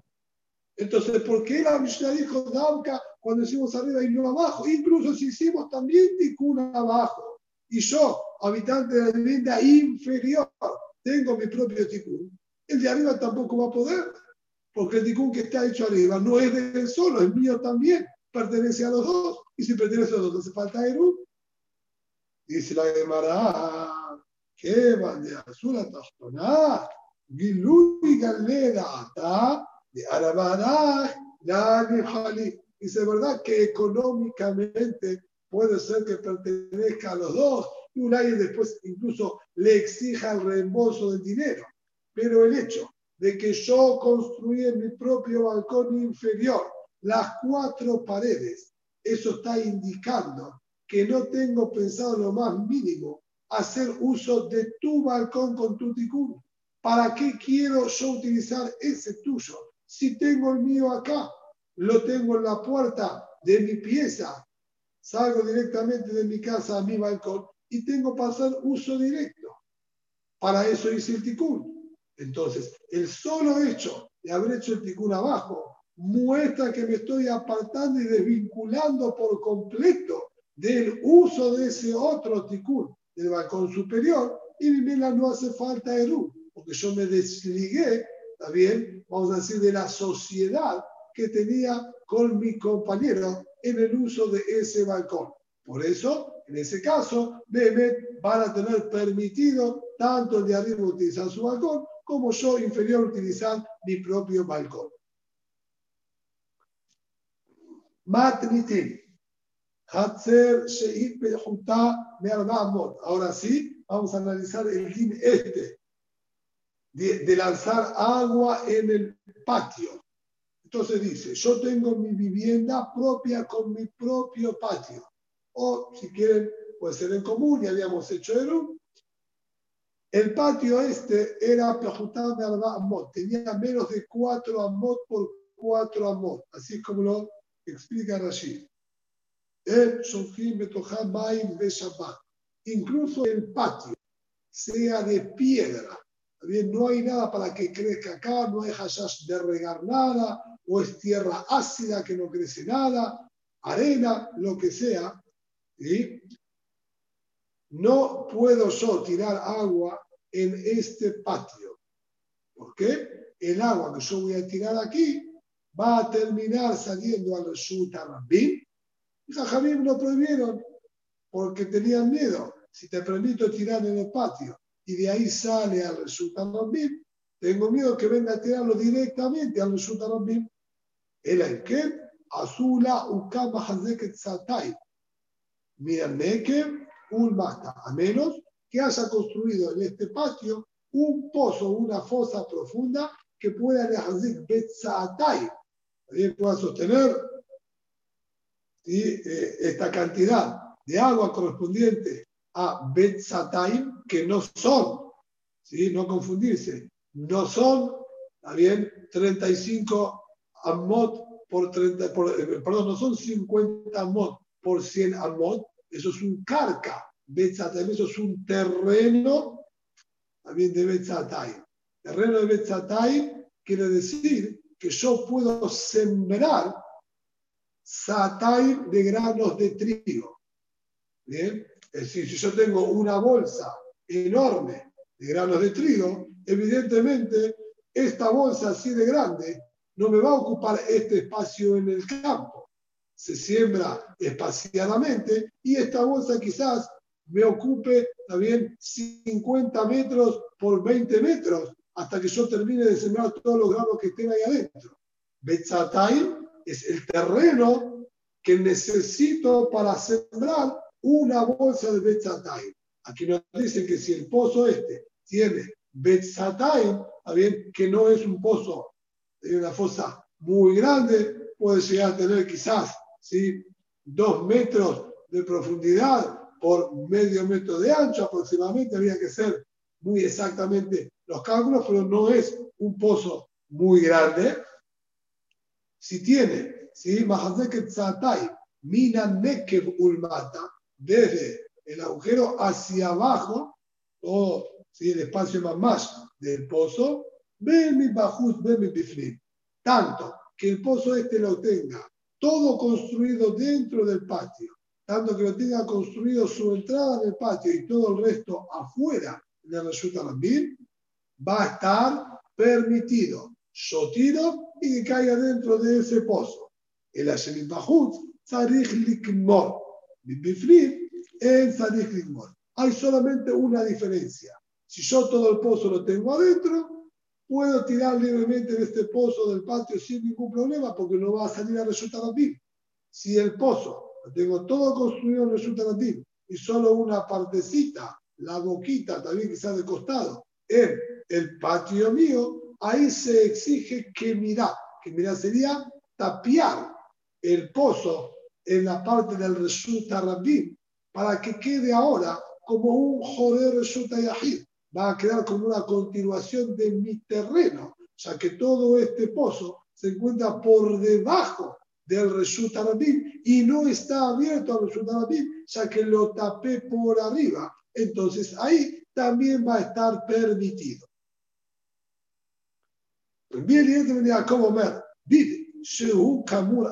entonces, ¿por qué la Mishnah dijo Dauka cuando hicimos arriba y no abajo? Incluso si hicimos también Tikkun abajo, y yo, habitante de la vivienda inferior, tengo mi propio Tikkun, el de arriba tampoco va a poder, porque el Tikkun que está hecho arriba no es de él solo, es mío también, pertenece a los dos, y si pertenece a los dos, hace falta Eru. Dice la Gemara, ¿qué van de azul a Tachtoná? Gilui Galera, de Arabaraj, Dice, ¿verdad que económicamente puede ser que pertenezca a los dos? Y un año después incluso le exija el reembolso del dinero. Pero el hecho de que yo construí en mi propio balcón inferior las cuatro paredes, eso está indicando que no tengo pensado lo más mínimo hacer uso de tu balcón con tu ticún. ¿Para qué quiero yo utilizar ese tuyo? Si tengo el mío acá, lo tengo en la puerta de mi pieza, salgo directamente de mi casa a mi balcón y tengo para hacer uso directo. Para eso hice el ticún. Entonces, el solo hecho de haber hecho el ticún abajo muestra que me estoy apartando y desvinculando por completo del uso de ese otro ticún del balcón superior y mi no hace falta Eru, porque yo me desligué ¿está bien? Vamos a decir, de la sociedad que tenía con mi compañero en el uso de ese balcón. Por eso, en ese caso, Mehmet van a tener permitido tanto el de arriba utilizar su balcón como yo inferior utilizar mi propio balcón. Matnitim. Ahora sí, vamos a analizar el din este de, lanzar agua en el patio. Entonces dice, yo tengo mi vivienda propia con mi propio patio. O si quieren, puede ser en común, ya habíamos hecho un El patio este era de Amot, tenía menos de 4 Amot por 4 Amot, así como lo explica Rashid. El Incluso el patio sea de piedra. Bien, no hay nada para que crezca acá, no hay hashash de regar nada, o es tierra ácida que no crece nada, arena, lo que sea. ¿sí? No puedo yo tirar agua en este patio. ¿Por qué? El agua que yo voy a tirar aquí va a terminar saliendo al resulta Rambim. Y Jajamim lo prohibieron porque tenían miedo. Si te permito tirar en el patio y de ahí sale al resulta Rambim, tengo miedo que venga a tirarlo directamente al resulta Rambim. El Enkel, Azula, Ukama, Hazeket, Satay. Mira, Nekem, Ulmata. A menos que haya construido en este patio un pozo, una fosa profunda que pueda Hazek Betzatay. También pueda sostener eh, esta cantidad de agua correspondiente a Betzatay, que no son, ¿sí? no confundirse, no son, bien, 35 amot por 30, eh, perdón, no son 50 amot por 100 amot, eso es un carca. Betzatay, eso es un terreno también de Betzatay. Terreno de Betzatay quiere decir que yo puedo sembrar satay de granos de trigo. ¿Bien? Es decir, si yo tengo una bolsa enorme de granos de trigo, evidentemente esta bolsa así de grande no me va a ocupar este espacio en el campo. Se siembra espaciadamente y esta bolsa quizás me ocupe también 50 metros por 20 metros hasta que yo termine de sembrar todos los granos que estén ahí adentro. Betzatay es el terreno que necesito para sembrar una bolsa de Betzatay. Aquí nos dicen que si el pozo este tiene Betzatay, bien, que no es un pozo de una fosa muy grande, puede llegar a tener quizás ¿sí? dos metros de profundidad por medio metro de ancho aproximadamente, habría que ser muy exactamente los cálculos, pero no es un pozo muy grande. Si tiene, ¿sí? Mina Nekev Ulmata, desde el agujero hacia abajo, o ¿sí? el espacio más más del pozo, mi Bajus, mi Biflim. Tanto que el pozo este lo tenga todo construido dentro del patio, tanto que lo tenga construido su entrada en el patio y todo el resto afuera de la Resulta Rambin, va a estar permitido. Yo tiro y que caiga dentro de ese pozo. El Hashem Bahut, Tzarich Likmor. En. Hay solamente una diferencia. Si yo todo el pozo lo tengo adentro, puedo tirar libremente de este pozo del patio sin ningún problema porque no va a salir a resultar bien. Si el pozo lo tengo todo construido en resulta bien y solo una partecita, la boquita también quizás de costado, en el patio mío, ahí se exige que mira, que mira sería tapiar el pozo en la parte del resulta rabí, para que quede ahora como un joré resulta yahid. Va a quedar como una continuación de mi terreno. O sea que todo este pozo se encuentra por debajo del resulta rabí y no está abierto al resulta rabí, o sea que lo tapé por arriba. Entonces ahí también va a estar permitido. Pues bien, y como ver, dice, Kamur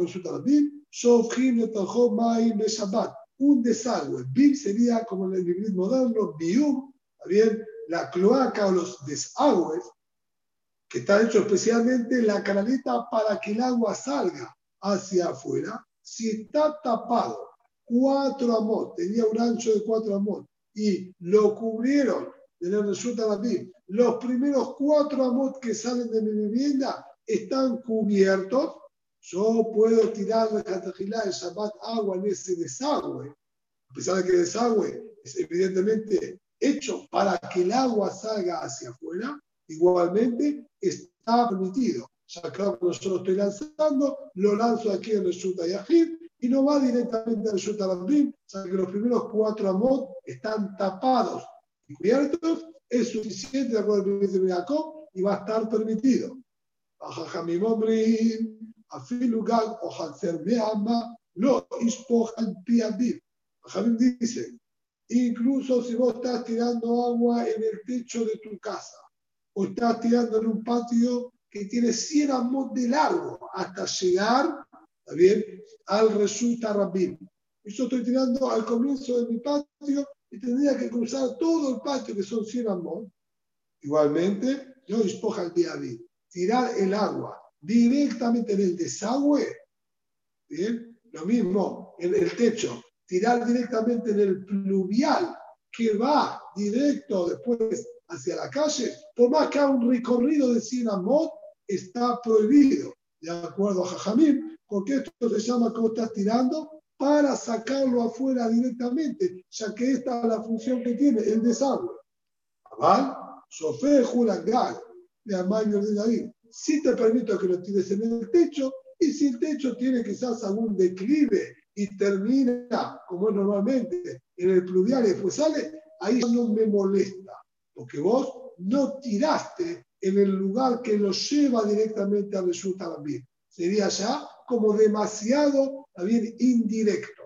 Resulta Rabí, Shofhim Netajó Maim Beshabat. Un desagüe. Bim sería como en el inglés moderno, Bium, bien, la cloaca o los desagües, que está hecho especialmente la canaleta para que el agua salga hacia afuera. Si está tapado, cuatro amos, tenía un ancho de cuatro amos, y lo cubrieron de la resulta Los primeros cuatro amos que salen de mi vivienda están cubiertos yo puedo tirar de Catagilá de Shabbat agua en ese desagüe, a pesar de que el desagüe es evidentemente hecho para que el agua salga hacia afuera, igualmente está permitido. Ya claro, cuando yo lo estoy lanzando, lo lanzo aquí en el Shuta Yahid y no va directamente al Shuta ya que los primeros cuatro amot están tapados cubiertos, es suficiente de acuerdo al de Jacob y va a estar permitido. Jajamim Omrim, Afilu Gag o Hatzer Be'ama, lo Ispoch al Piadir. Jajamim dice, incluso si vos estás tirando agua en el techo de tu casa o estás tirando en un patio que tiene 100 amos de largo hasta llegar ¿está bien? al resulta Rabim. Yo estoy tirando al comienzo de mi patio y tendría que cruzar todo el patio que son 100 amos. Igualmente, yo espoja el día tirar el agua directamente en el desagüe. Lo mismo en el techo, tirar directamente en el pluvial que va directo después hacia la calle, por más que haga un recorrido de 100 amos, está prohibido, de acuerdo a Jajamim, porque esto se llama como estás tirando para sacarlo afuera directamente, ya que esta es la función que tiene, el desagüe. ¿Vale? Sofé de Amaño de David. Si te permito que lo tires en el techo, y si el techo tiene quizás algún declive y termina, como es normalmente, en el pluvial y después sale, ahí no me molesta, porque vos no tiraste en el lugar que lo lleva directamente a resulta también. Sería ya como demasiado también indirecto.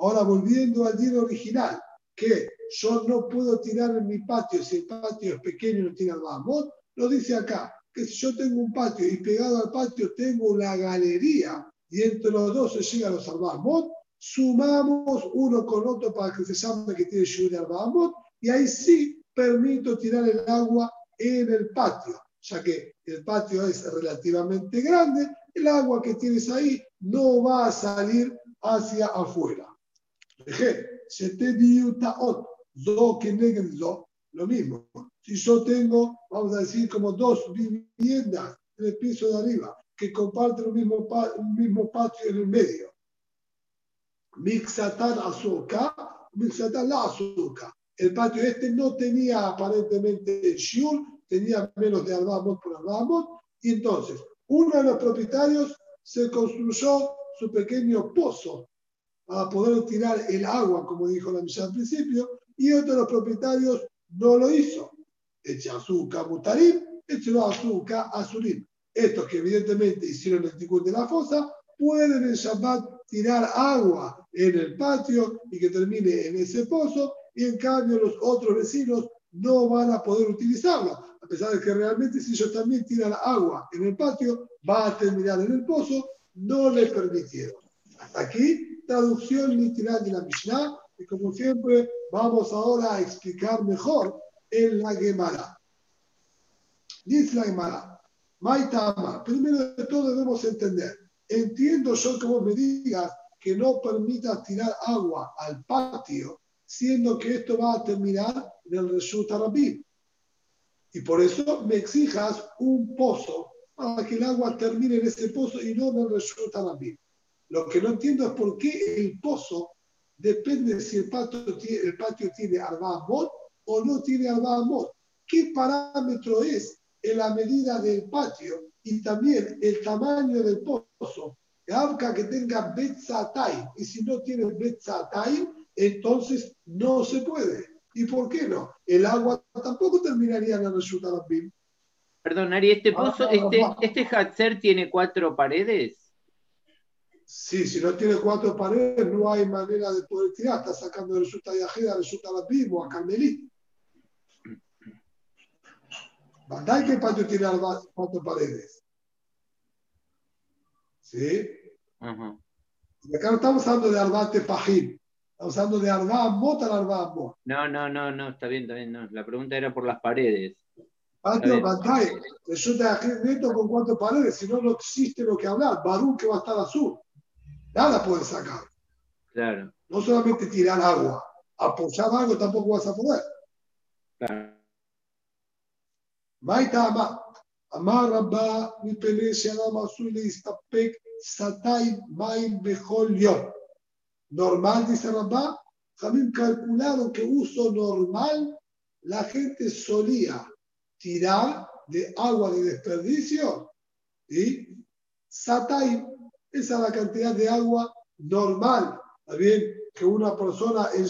Ahora volviendo al día original, que yo no puedo tirar en mi patio si el patio es pequeño no tiene Arbamot, lo dice acá, que si yo tengo un patio y pegado al patio tengo una galería y entre los dos se llegan los Arbamot, sumamos uno con otro para que se llame que tiene Shuri Arbamot, y ahí sí permito tirar el agua en el patio, ya que el patio es relativamente grande, el agua que tienes ahí no va a salir hacia afuera. Lo mismo. Si yo tengo, vamos a decir, como dos viviendas en el piso de arriba que comparten un mismo, un mismo patio en el medio, Mixatán azúcar, Mixatán la azúcar. El patio este no tenía aparentemente shiur, tenía menos de albamot por albamot, y entonces uno de los propietarios se construyó su pequeño pozo para poder tirar el agua, como dijo la misa al principio, y otro de los propietarios no lo hizo. Azúcar mutarim, azúcar azurim. Estos que evidentemente hicieron el ticún de la fosa, pueden en Shabbat tirar agua en el patio y que termine en ese pozo, y en cambio los otros vecinos no van a poder utilizarlo, a pesar de que realmente si ellos también tiran agua en el patio, va a terminar en el pozo, no les permitieron. Hasta aquí, traducción literal de la Mishnah, y como siempre, vamos ahora a explicar mejor en la Gemara. Dice la Gemara, Maitama, primero de todo debemos entender Entiendo yo que vos me digas que no permitas tirar agua al patio, siendo que esto va a terminar en el resulta. Y por eso me exijas un pozo para que el agua termine en ese pozo y no en el resulta. Lo que no entiendo es por qué el pozo depende si el patio, el patio tiene Arbamot o no tiene Arbamot. ¿Qué parámetro es en la medida del patio y también el tamaño del pozo. Aunque que tenga Betzatay, y si no tiene Betzatay, entonces no se puede. ¿Y por qué no? El agua tampoco terminaría en resultado BIM. Perdón, Ari, ¿este pozo, este, este Hatzer tiene cuatro paredes? Sí, si no tiene cuatro paredes, no hay manera de poder tirar. Está sacando de Ajeda, el resultado BIM o a Carmelí. ¿Verdad que patio tiene cuatro paredes? ¿Sí? Y acá no estamos hablando de Arbate Pajim. Estamos hablando de Arba Mot al Arba. No, no, no, no, está bien, está bien. No. La pregunta era por las paredes. Patio Bantay, resulta neto con cuatro paredes, si no, no existe lo que hablar. Barú que va a estar azul. Nada puedes sacar. Claro. No solamente tirar agua, apoyar algo tampoco vas a poder. Claro. Maitama, Amar Rabba, mi pelecia, dama suele istapek, satay, maim, bejolio. Normal, dice Rabba, también calcularon que uso normal, la gente solía tirar de agua de desperdicio y satay esa es la cantidad de agua normal, bien? Que una persona en,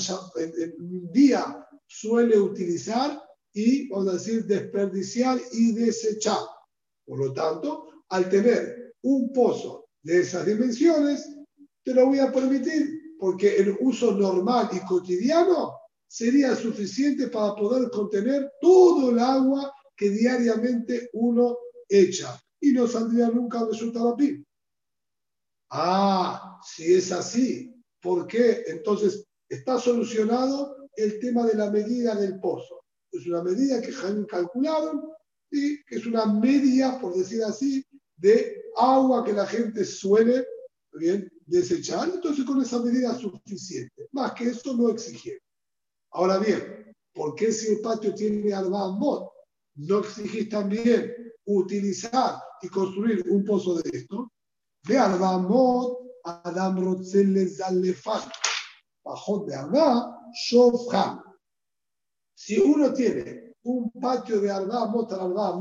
un día suele utilizar y, vamos a decir, desperdiciar y desechar. Por lo tanto, al tener un pozo de esas dimensiones, te lo voy a permitir, porque el uso normal y cotidiano sería suficiente para poder contener todo el agua que diariamente uno echa y no saldría nunca de PIB. Ah, si es así, ¿por qué? Entonces está solucionado el tema de la medida del pozo. Es una medida que han calculado y que es una media, por decir así, de agua que la gente suele bien, desechar. Entonces con esa medida es suficiente. Más que eso no exigieron. Ahora bien, ¿por qué si el patio tiene mod no exigís también utilizar y construir un pozo de esto? De mod Adam Rotzel Zalefan, bajo de Arba, Shofhan. Si uno tiene un patio de Arba Mot Arba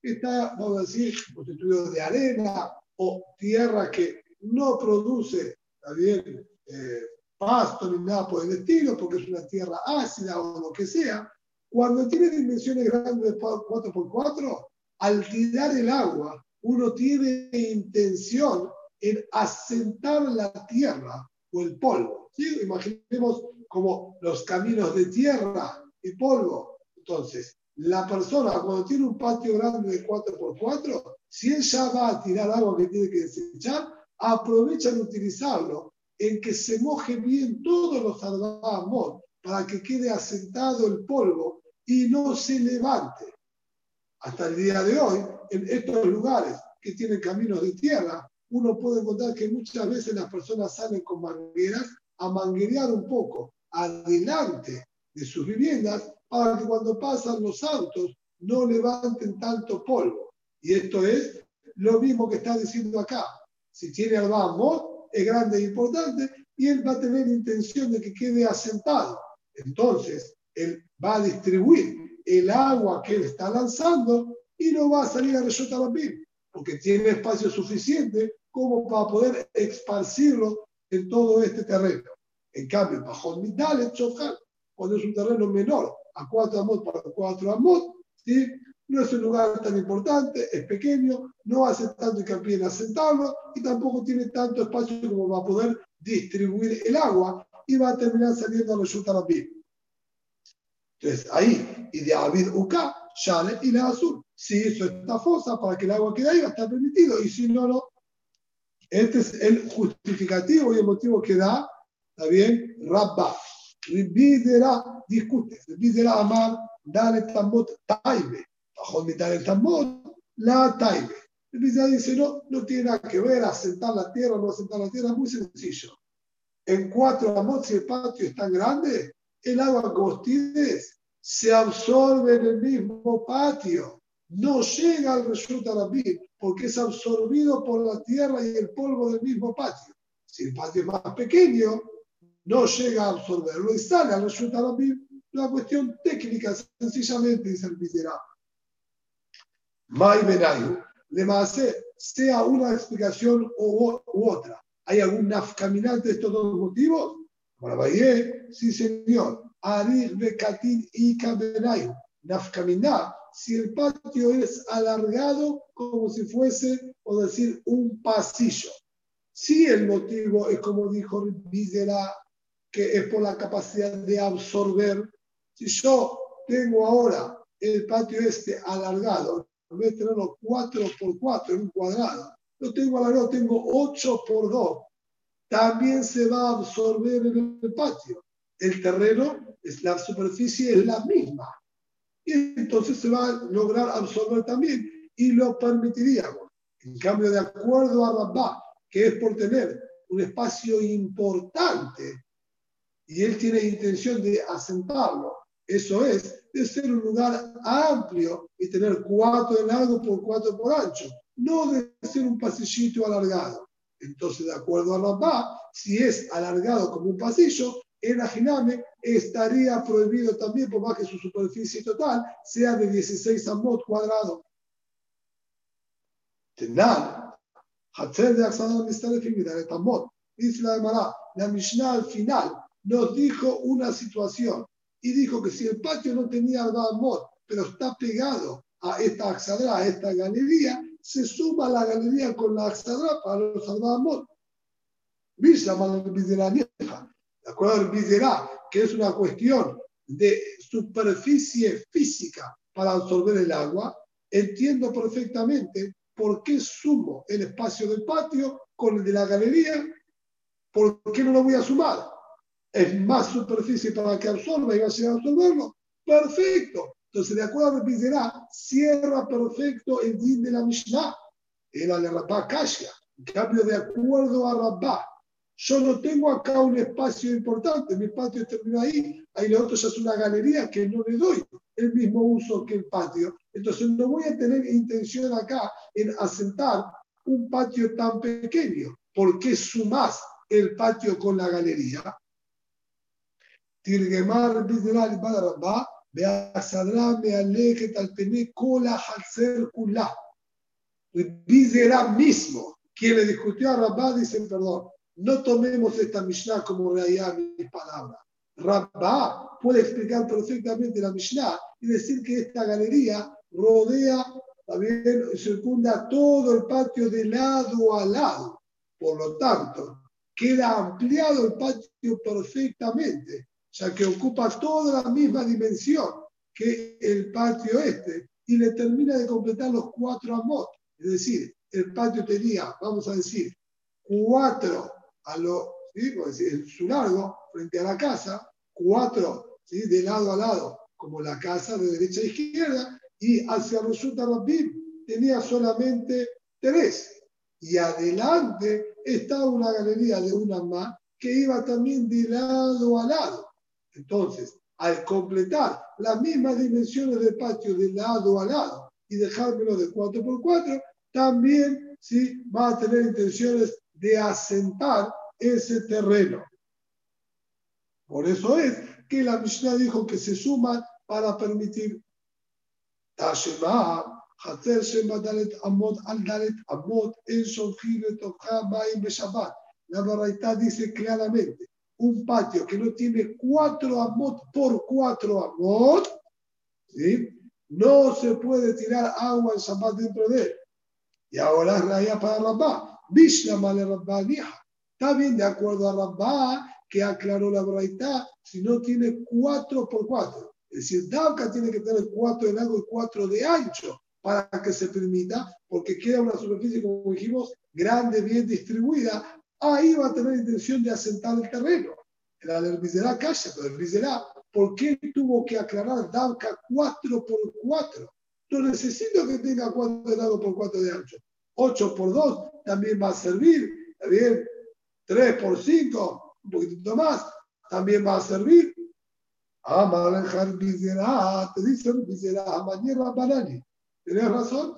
que está, vamos a decir, constituido de arena o tierra que no produce, bien, eh, pasto ni nada por el estilo, porque es una tierra ácida o lo que sea, cuando tiene dimensiones grandes de 4x4, al tirar el agua, uno tiene intención en asentar la tierra o el polvo. Imaginemos como los caminos de tierra y polvo. Entonces, la persona cuando tiene un patio grande de 4x4, si él ya va a tirar agua que tiene que desechar, aprovecha de utilizarlo en que se moje bien todos los arbamos para que quede asentado el polvo y no se levante. Hasta el día de hoy, en estos lugares que tienen caminos de tierra, uno puede encontrar que muchas veces las personas salen con mangueras a manguerear un poco adelante de sus viviendas para que cuando pasan los autos no levanten tanto polvo. Y esto es lo mismo que está diciendo acá. Si tiene albamos, es grande e importante y él va a tener intención de que quede asentado. Entonces, él va a distribuir el agua que él está lanzando y no va a salir a la PIB, porque tiene espacio suficiente como para poder esparcirlo en todo este terreno. En cambio, bajo Chofán, cuando es un terreno menor a 4 amos para 4 amos, ¿sí? no es un lugar tan importante, es pequeño, no hace tanto hincapié en asentarlo y tampoco tiene tanto espacio como va a poder distribuir el agua y va a terminar saliendo a los Yutarabim. Entonces ahí, y de Abid Uka, Y la azul. Si hizo esta fosa para que el agua quede ahí, va a estar permitido, y si no, no. Este es el justificativo y el motivo que da, ¿está bien? Rabba. Ribidera discute. Ribidera amar, dale tamot taibe bajo mitad del tambor, la taibe. El dice, no, no tiene nada que ver asentar la tierra o no asentar la tierra, muy sencillo. En cuatro amos, si el patio es tan grande, el agua que vos se absorbe en el mismo patio. No llega al resulta Rabin porque es absorbido por la tierra y el polvo del mismo patio. Si el patio es más pequeño, no llega a absorberlo y sale al resulta Rabin. La cuestión técnica, sencillamente, dice el miserable. Mai le sea una explicación u, otra. ¿Hay algún nafcaminante de estos dos motivos? Para sí señor. Arif Bekatin y Benayu. Nafcaminá, si el patio es alargado como si fuese, o decir, un pasillo. Si el motivo es como dijo Videla, que es por la capacidad de absorber. Si yo tengo ahora el patio este alargado, en vez de tenerlo 4 por 4 en un cuadrado, lo tengo alargado, tengo 8 por 2. También se va a absorber en el patio. El terreno, la superficie es la misma. Y entonces se va a lograr absorber también. Y lo permitiríamos. En cambio, de acuerdo a Rabba, que es por tener un espacio importante, y él tiene intención de asentarlo, eso es, de ser un lugar amplio y tener cuatro de largo por cuatro por ancho, no de ser un pasillito alargado. Entonces, de acuerdo a Rabá, si es alargado como un pasillo, el ajiname estaría prohibido también, por más que su superficie total sea de 16 amot cuadrados. Tenar, Hatzer de dice la Gemara, la Mishnah al final nos dijo una situación y dijo que si el patio no tenía Amot, pero está pegado a esta Axadra, a esta galería, se suma la galería con la Axadra para los Amot. De acuerdo al que es una cuestión de superficie física para absorber el agua, entiendo perfectamente por qué sumo el espacio del patio con el de la galería, por qué no lo voy a sumar. Es más superficie para que absorba y va a llegar a absorberlo. Perfecto. Entonces, de acuerdo a Pizerá, cierra perfecto el din de la Mishnah. Era la Rabá Kashia. En cambio, de acuerdo a Rabá, yo no tengo acá un espacio importante, mi patio termina ahí, ahí lo otro ya es una galería que no le doy el mismo uso que el patio. Entonces no voy a tener intención acá en asentar un patio tan pequeño. ¿Por qué sumas el patio con la galería? Tirgemar va me aleje tal cola hacer kula. mismo, quien le discutió a Rabá, dice, perdón, no tomemos esta Mishnah como realidad mis palabras. Rabba puede explicar perfectamente la Mishnah y decir que esta galería rodea, también circunda todo el patio de lado a lado. Por lo tanto, queda ampliado el patio perfectamente, ya que ocupa toda la misma dimensión que el patio este y le termina de completar los cuatro amot. Es decir, el patio tenía, vamos a decir, cuatro a lo, en su largo, frente a la casa, cuatro ¿sí? de lado a lado, como la casa de derecha a izquierda, y hacia Resulta Rabbim tenía solamente tres. Y adelante estaba una galería de una más que iba también de lado a lado. Entonces, al completar las mismas dimensiones del patio de lado a lado y dejármelo de 4x4, también ¿sí? va a tener intenciones de asentar ese terreno. Por eso es que la Mishnah dijo que se suma para permitir La Baraita dice claramente, un patio que no tiene cuatro amot por cuatro amot, ¿sí? no se puede tirar agua en Shabbat dentro de él. Y ahora es para Rabá. Mishnah Male Rabba Está bien de acuerdo a Rabba que aclaró la braita si no tiene 4 por 4. Es decir, Dauka tiene que tener 4 de largo y 4 de ancho para que se permita, porque queda una superficie, como dijimos, grande, bien distribuida. Ahí va a tener intención de asentar el terreno. El herbizerá calla, pero el herbizerá, ¿por qué tuvo que aclarar Dauka 4 por 4? No necesito que tenga 4 de largo por 4 de ancho. 8 por 2 también va a servir. ¿Está bien? 3 por 5, un poquitito más, también va a servir. Amar Bizera, te dice Bizera, mañana Banani. ¿Tenés razón?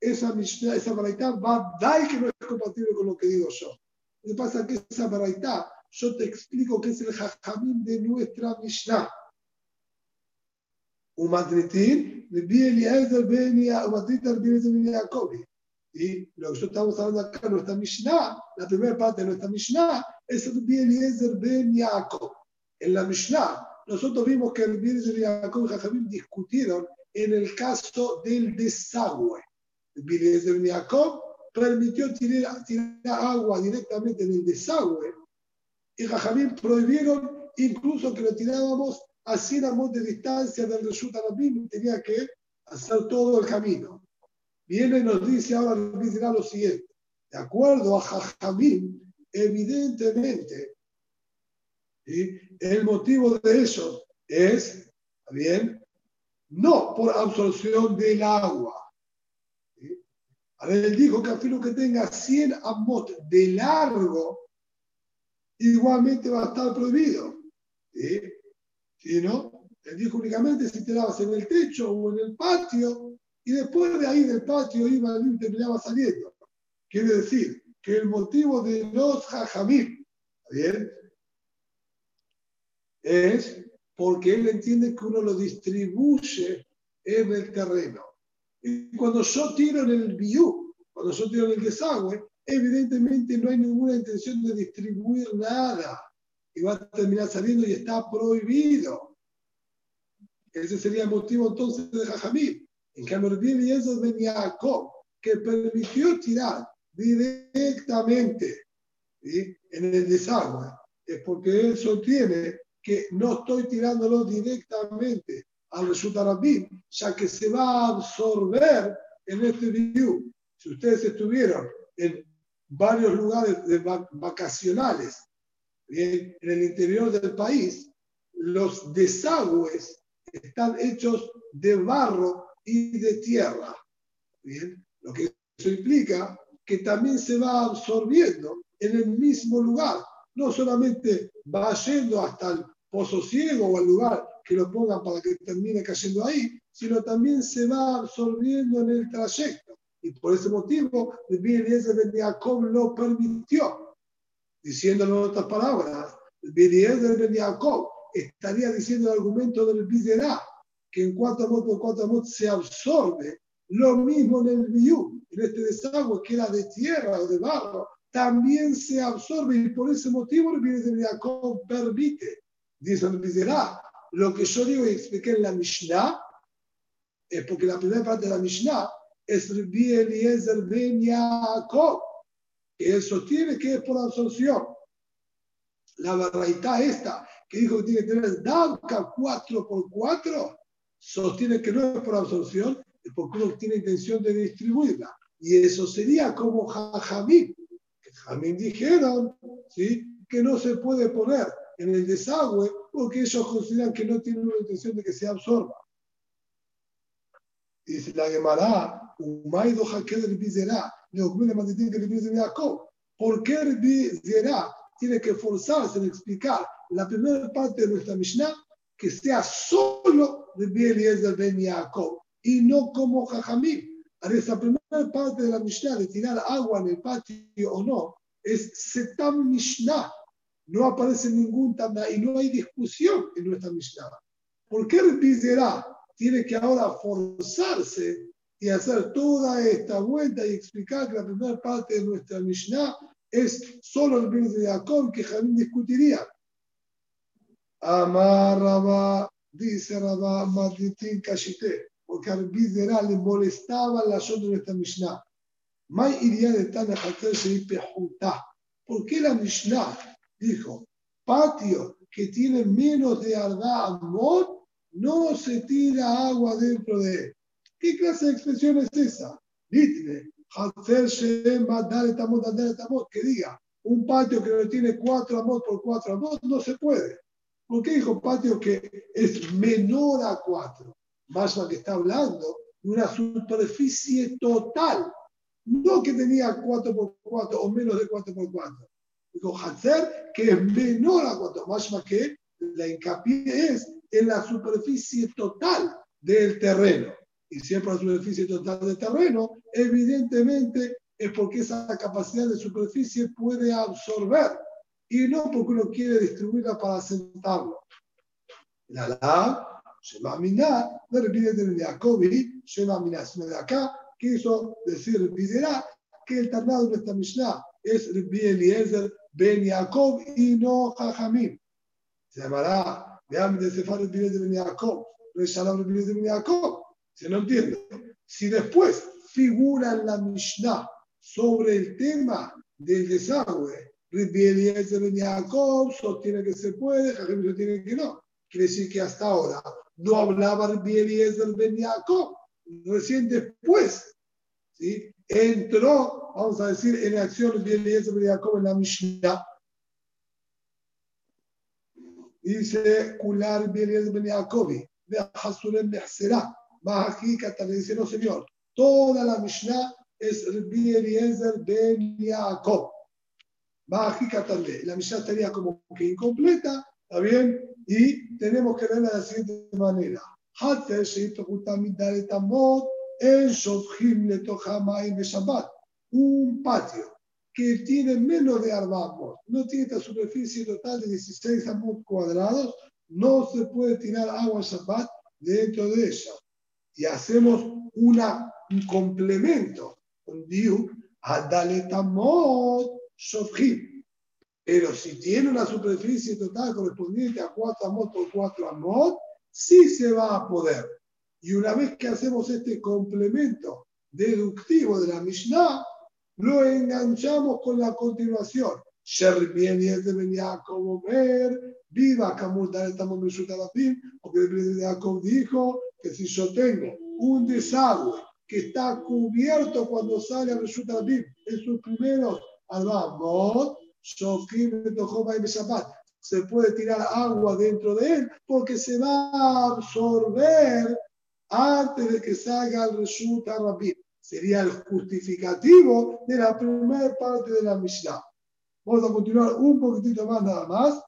Esa Mishnah, esa baraita va a que no es compatible con lo que digo yo. Lo que pasa es que esa baraita, yo te explico que es el jajamín de nuestra Mishnah. Umadritin, Eliezer ben Umadritin, ben Yaakov. Y lo que estamos hablando acá, nuestra Mishnah, la primera parte de nuestra Mishnah, es el Eliezer ben Yaakov. En la Mishnah, nosotros vimos que el Eliezer ben Yaakov y Jajamim discutieron en el caso del desagüe. El Eliezer ben Yaakov permitió tirar, agua directamente en el desagüe y Jajamim prohibieron incluso que lo tirábamos a 100 amos de distancia del Arabim, tenía que hacer todo el camino viene y nos dice ahora dirá lo siguiente. De acuerdo a Jajamín, evidentemente, el motivo de eso es, bien, no por absorción del agua. A ver, él dijo que a filo que tenga 100 amot de largo, igualmente va a estar prohibido. ¿Sí? no? Él dijo únicamente si te lavas en el techo o en el patio, y después de ahí del patio iba y terminaba saliendo. Quiere decir que el motivo de los jajamim, ¿bien? Es porque él entiende que uno lo distribuye en el terreno. Y cuando yo tiro en el biú, cuando yo tiro en el desagüe, evidentemente no hay ninguna intención de distribuir nada y va a terminar saliendo y está prohibido. Ese sería el motivo entonces de Jajamil. En cambio, y eso venía que permitió tirar directamente en el desagüe, es porque él sostiene que no estoy tirándolo directamente al resultado ya que se va a absorber en este video. Si ustedes estuvieron en varios lugares vacacionales en el interior del país, los desagües están hechos de barro y de tierra. Bien, lo que eso implica que también se va absorbiendo en el mismo lugar, no solamente va yendo hasta el pozo ciego o el lugar que lo pongan para que termine cayendo ahí, sino también se va absorbiendo en el trayecto. Y por ese motivo, el de Jacob lo permitió. Diciéndolo en otras palabras, el de Jacob estaría diciendo el argumento del Bidera, que en cuatro amot por cuatro amot se absorbe. Lo mismo en el Biú, en este desagüe que era de tierra o de barro, también se absorbe y por ese motivo el Eliezer de Jacob permite. Dice el lo que yo digo y expliqué en la Mishnah es porque la primera parte de la Mishnah es Rabbi Eliezer Ben Yaakov, que él sostiene que es por absorción. La verdad esta, que dijo que tiene que tener DACA 4 por 4 sostiene que no es por absorción, es porque uno tiene intención de distribuirla. Y eso sería como Jajamín. Jamín dijeron ¿sí? que no se puede poner en el desagüe porque ellos consideran que no tienen una intención de que se absorba. Dice la Gemara, Umaido Hakel Bizera, ¿Por qué Bizera tiene que forzarse en explicar la primera parte de nuestra Mishnah que sea solo de Eliezer Ben Yaakov y no como Jajamim? Esa primera parte de la Mishnah de tirar agua en el patio o no es Setam Mishnah, no aparece ningún Tana y no hay discusión en nuestra Mishnah. ¿Por qué el tiene que ahora forzarse y hacer toda esta vuelta y explicar que la primera parte de nuestra Mishnah es solo el Biz de Jacob que Jamín discutiría? Amar Rabá, dice Rabá, Matitín Kashite, porque al Bizera le molestaba la de nuestra Mishnah. May iría de se ¿Por qué la Mishnah dijo, patio que tiene menos de Arda Amot, no se tira agua dentro de él. ¿Qué clase de expresión es esa? Litne, que diga, un patio que no tiene cuatro amot por cuatro amot, no se puede. ¿Por qué dijo patio que es menor a cuatro? Más que está hablando de una superficie total, no que tenía cuatro por cuatro o menos de cuatro por cuatro dijo Hatzer, que es menor a cuatro, más que la hincapié es en la superficie total del terreno. Y siempre la superficie total del terreno, evidentemente es porque esa capacidad de superficie puede absorber y no porque uno quiere distribuirla para sentarlo. La la, Shema Miná, de repite de Jacobi, Shema Miná, de acá, quiso decir, dirá que el tornado de esta Mishnah es Rabbi Eliezer Ben Jacob y no Jajamim. Se llamará, vean de Sefar el de Ben Jacob, Reshalam el de Ben Jacob. Si no entiendo. Si después figura en la Mishnah sobre el tema del desagüe, Rabbi Eliezer Ben Jacob sostiene que se puede, Jajamim sostiene que no. Quiere decir que hasta ahora no hablaba Rabbi Eliezer Ben Jacob. Recién después, ¿sí? entró, vamos a decir, en acción de Eliezer de Jacob en la Mishnah. Dice, Kular Eliezer ben Jacobi, de Hasulem Behserá, le dice, no señor, toda la Mishnah es Rabbi Eliezer ben Jacob. La Mishnah estaría como que incompleta, ¿está bien? Y tenemos que verla de la siguiente manera. Un patio que tiene menos de arbamos, no tiene esta superficie total de 16 amos cuadrados, no se puede tirar agua Shabbat dentro de ella. Y hacemos una, un complemento, un diu, Adaletamot Shofhim. Pero si tiene una superficie total correspondiente a 4 amot por 4 amot, sí se va a poder. Y una vez que hacemos este complemento deductivo de la Mishnah, lo enganchamos con la continuación. Como ver, viva porque el Jacob dijo que si yo tengo un desagüe que está cubierto cuando sale a resulta en sus primeros albamot, se puede tirar agua dentro de él porque se va a absorber antes de que salga el resulta Rabim. Sería el justificativo de la primera parte de la Mishnah. Vamos a continuar un poquitito más nada más.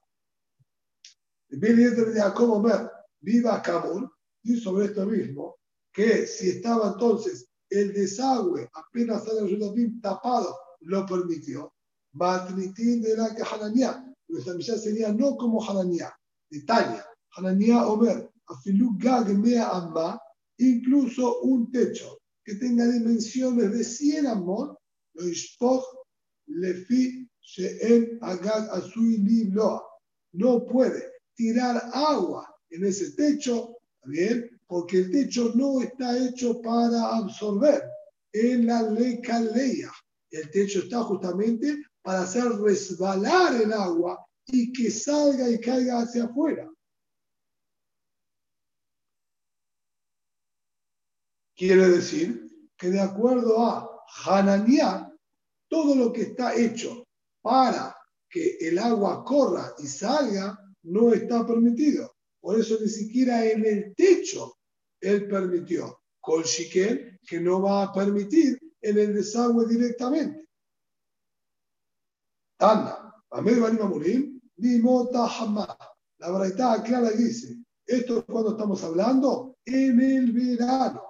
Viene de Jacob viva Kabul, y sobre esto mismo, que si estaba entonces el desagüe apenas sale el resulta tapado, lo permitió. Matritín de la que Hananiah. Nuestra Mishnah sería no como Hananiah, de Tania. Hananiah Omer, Afilu Gag Mea Amma, incluso un techo que tenga dimensiones de 100 amor, lo ishpoch lefi she'en agad asui loa. No puede tirar agua en ese techo, ¿bien? Porque el techo no está hecho para absorber en la ley. El techo está justamente para hacer resbalar el agua y que salga y caiga hacia afuera. Quiere decir que de acuerdo a Hananiah, todo lo que está hecho para que el agua corra y salga no está permitido. Por eso ni siquiera en el techo él permitió. Con Shikel, que no va a permitir en el desagüe directamente. Tanda, Amir Banim ni Mota Hamá. La verdad clara dice, esto es cuando estamos hablando en el verano.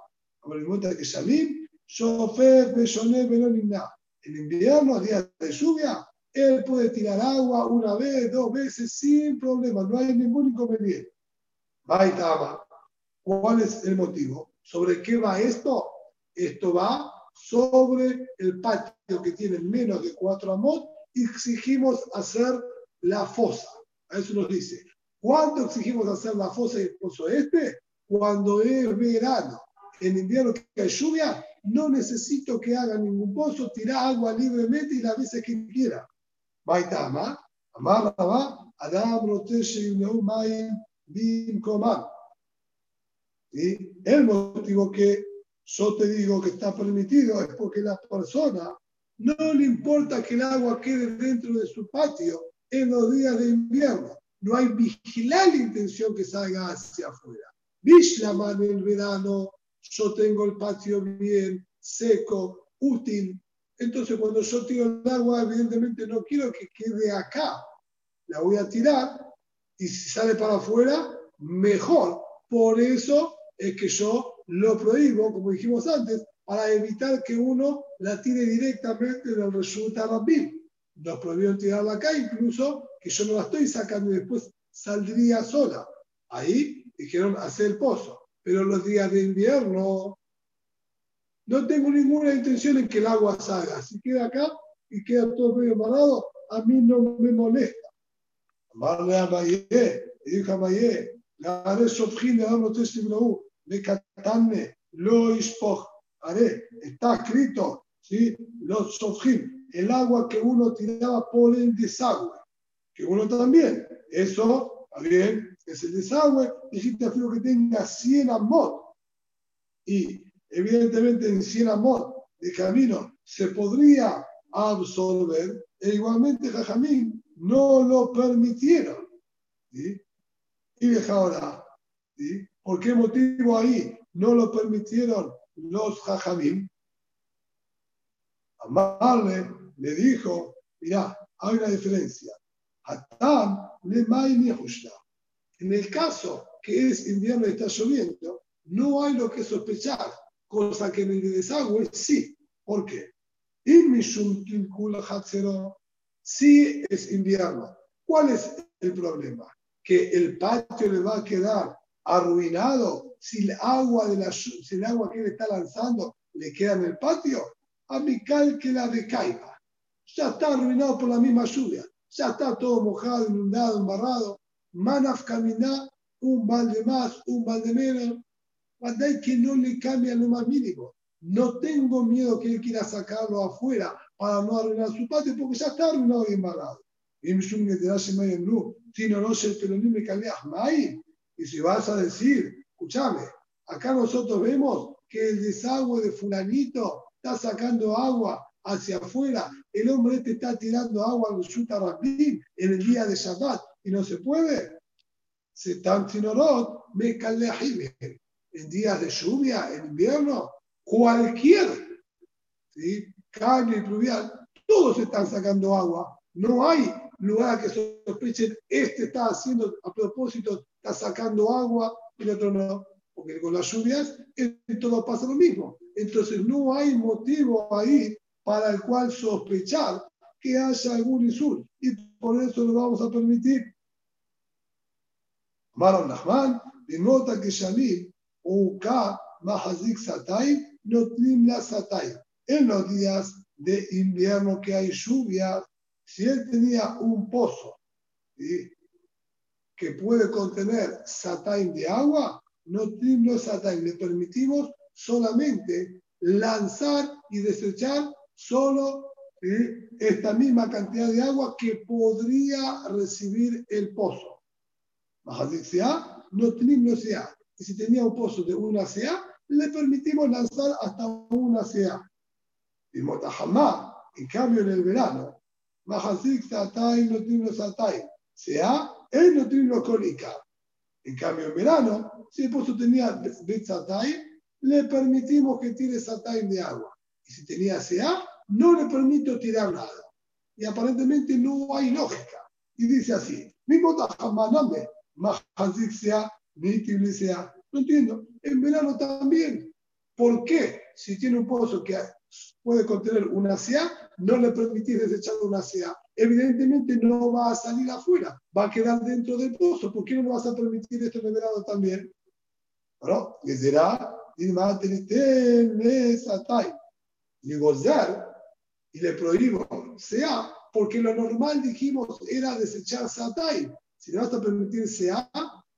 En invierno, días de lluvia, él puede tirar agua una vez, dos veces sin problema, no hay ningún inconveniente. ¿Cuál es el motivo? ¿Sobre qué va esto? Esto va sobre el patio que tiene menos de cuatro amot y exigimos hacer la fosa. A eso nos dice. ¿Cuándo exigimos hacer la fosa y el pozo este? Cuando es verano en invierno que hay lluvia, no necesito que haga ningún pozo, tira agua libremente y la veces que quiera. Baitama, Adam Roteshe Mayim Bim. El motivo que yo te digo que está permitido es porque la persona no le importa que el agua quede dentro de su patio en los días de invierno. No hay vigilar la intención que salga hacia afuera. Vishlaman en el verano yo tengo el patio bien seco, útil. Entonces, cuando yo tiro el agua, evidentemente no quiero que quede acá. La voy a tirar y si sale para afuera, mejor. Por eso es que yo lo prohíbo, como dijimos antes, para evitar que uno la tire directamente del resultado Rabim. Nos prohibieron tirarla acá, incluso que yo no la estoy sacando y después saldría sola. Ahí dijeron hacer el pozo pero los días de invierno no tengo ninguna intención en que el agua salga. Si queda acá y queda todo medio parado, a mí no me molesta. Amarle a Mayé, dijo a Mayé, haré sofjín de damos testimonio, me catane, lo ispoch, haré, está escrito, ¿sí? Los sofjín, el agua que uno tiraba por el desagüe, que uno también, eso, bien, es el desagüe, dijiste afirmo que tenga 100 amot. Y evidentemente en 100 amot de camino se podría absorber, e igualmente Jajamín no lo permitieron. ¿sí? Y deja ahora, ¿sí? ¿Por qué motivo ahí no lo permitieron los Jajamín? Amarle le dijo, mira, hay una diferencia. Atam le en el caso que es invierno y está lloviendo, no hay lo que sospechar, cosa que en el desagüe sí. ¿Por qué? Si es invierno, ¿cuál es el problema? Que el patio le va a quedar arruinado si el agua, de la, si el agua que él está lanzando le queda en el patio. amical que la de Caiba. Ya está arruinado por la misma lluvia. Ya está todo mojado, inundado, embarrado. Manaf caminar, un balde más, un balde menos. Cuando que no le cambia lo más mínimo. No tengo miedo que él quiera sacarlo afuera para no arruinar su patio, porque ya está arruinado y embarrado. Y si no, no se pero ni me Y si vas a decir, escúchame, acá nosotros vemos que el desagüe de fulanito está sacando agua hacia afuera, el hombre este está tirando agua al Shuta en el día de Shabbat y no se puede. Se están me En días de lluvia, en invierno, cualquier ¿sí? y pluvial, todos están sacando agua. No hay lugar que sospechen, este está haciendo a propósito, está sacando agua, y el otro no. Porque con las lluvias en todo pasa lo mismo. Entonces no hay motivo ahí para el cual sospechar que haya algún insulto. Y por eso lo vamos a permitir. Maron Nachman, nota que Shalil, Uka, Mahazik Satay, no la Satay. En los días de invierno que hay lluvias, si él tenía un pozo que puede contener Satay de agua, no trimla Satay. Le permitimos solamente lanzar y desechar solo esta misma cantidad de agua que podría recibir el pozo. no no. Y si tenía un pozo de una CA, le permitimos lanzar hasta una CA. Y Motajamá, en cambio en el verano, Mahazik Satay no Satay, sea, él no tiene cólica. En cambio en verano, si el pozo tenía Bet Satay, le permitimos que tire Satay de agua. Y si tenía CA, no le permito tirar nada. Y aparentemente no hay lógica. Y dice así, mismo Tajamaname, Mahazik sea, sea. No entiendo. En verano también. ¿Por qué? Si tiene un pozo que puede contener una CA, no le permitís desechar una CA. Evidentemente no va a salir afuera, va a quedar dentro del pozo. ¿Por qué no vas a permitir esto verano también? ¿No? Que será, y gozar y le prohíbo sea porque lo normal dijimos era desechar satay. Si le vas a permitir sea,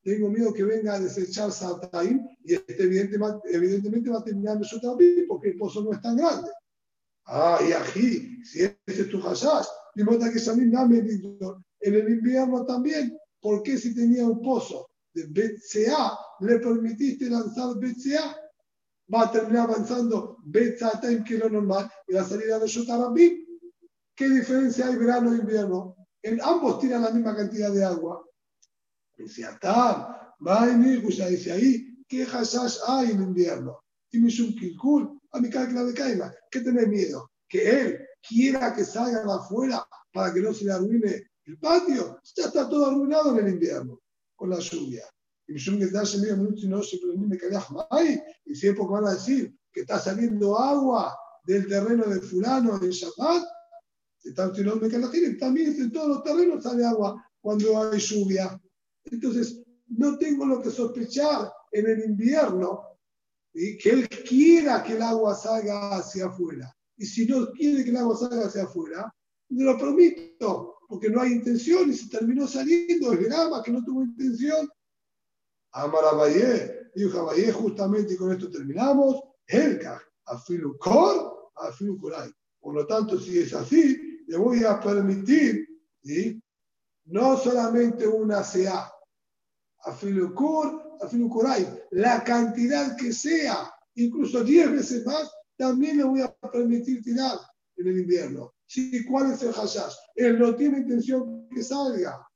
tengo miedo que venga a desechar satay y este evidentemente, va a terminar en su porque el pozo no es tan grande. Ah, y aquí, si ese es tu hashash, que en el invierno también, ¿por qué si tenía un pozo de BCA le permitiste lanzar BCA? va a terminar avanzando Betzatem, que es lo normal, y va a salir a Yotarabim. ¿Qué diferencia hay verano e invierno? En ambos tiran la misma cantidad de agua. Dice Atam, ya dice ahí, ¿qué hashash hay en invierno? Y Mishum Kilkul, a mi de Kaima, ¿qué tenés miedo? Que él quiera que salgan afuera para que no se le arruine el patio. Ya está todo arruinado en el invierno, con la lluvia. Y si siempre van a decir que está saliendo agua del terreno de fulano en Shabbat, también en todos los terrenos sale agua cuando hay lluvia. Entonces, no tengo lo que sospechar en el invierno y que él quiera que el agua salga hacia afuera. Y si no quiere que el agua salga hacia afuera, no lo permito, porque no hay intención y se terminó saliendo, es grama que no tuvo intención, Amar Abaye, dijo Abaye, justamente y con esto terminamos, Elka, Afilu Kor, Afilu Kurai. Por lo tanto, si es así, le voy a permitir, no solamente una CA, Afilu Kor, Afilu Kurai, la cantidad que sea, incluso 10 veces más, también le voy a permitir tirar en el invierno. Sí, ¿Cuál es el hashash? Él no tiene intención que salga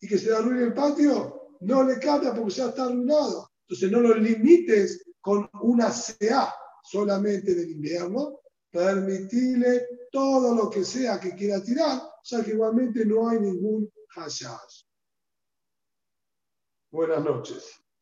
y que se le arruine el patio, no le cambia porque ya está arruinado. Entonces no lo limites con una CA solamente del invierno, permitirle todo lo que sea que quiera tirar, ya que igualmente no hay ningún hashash. Buenas noches.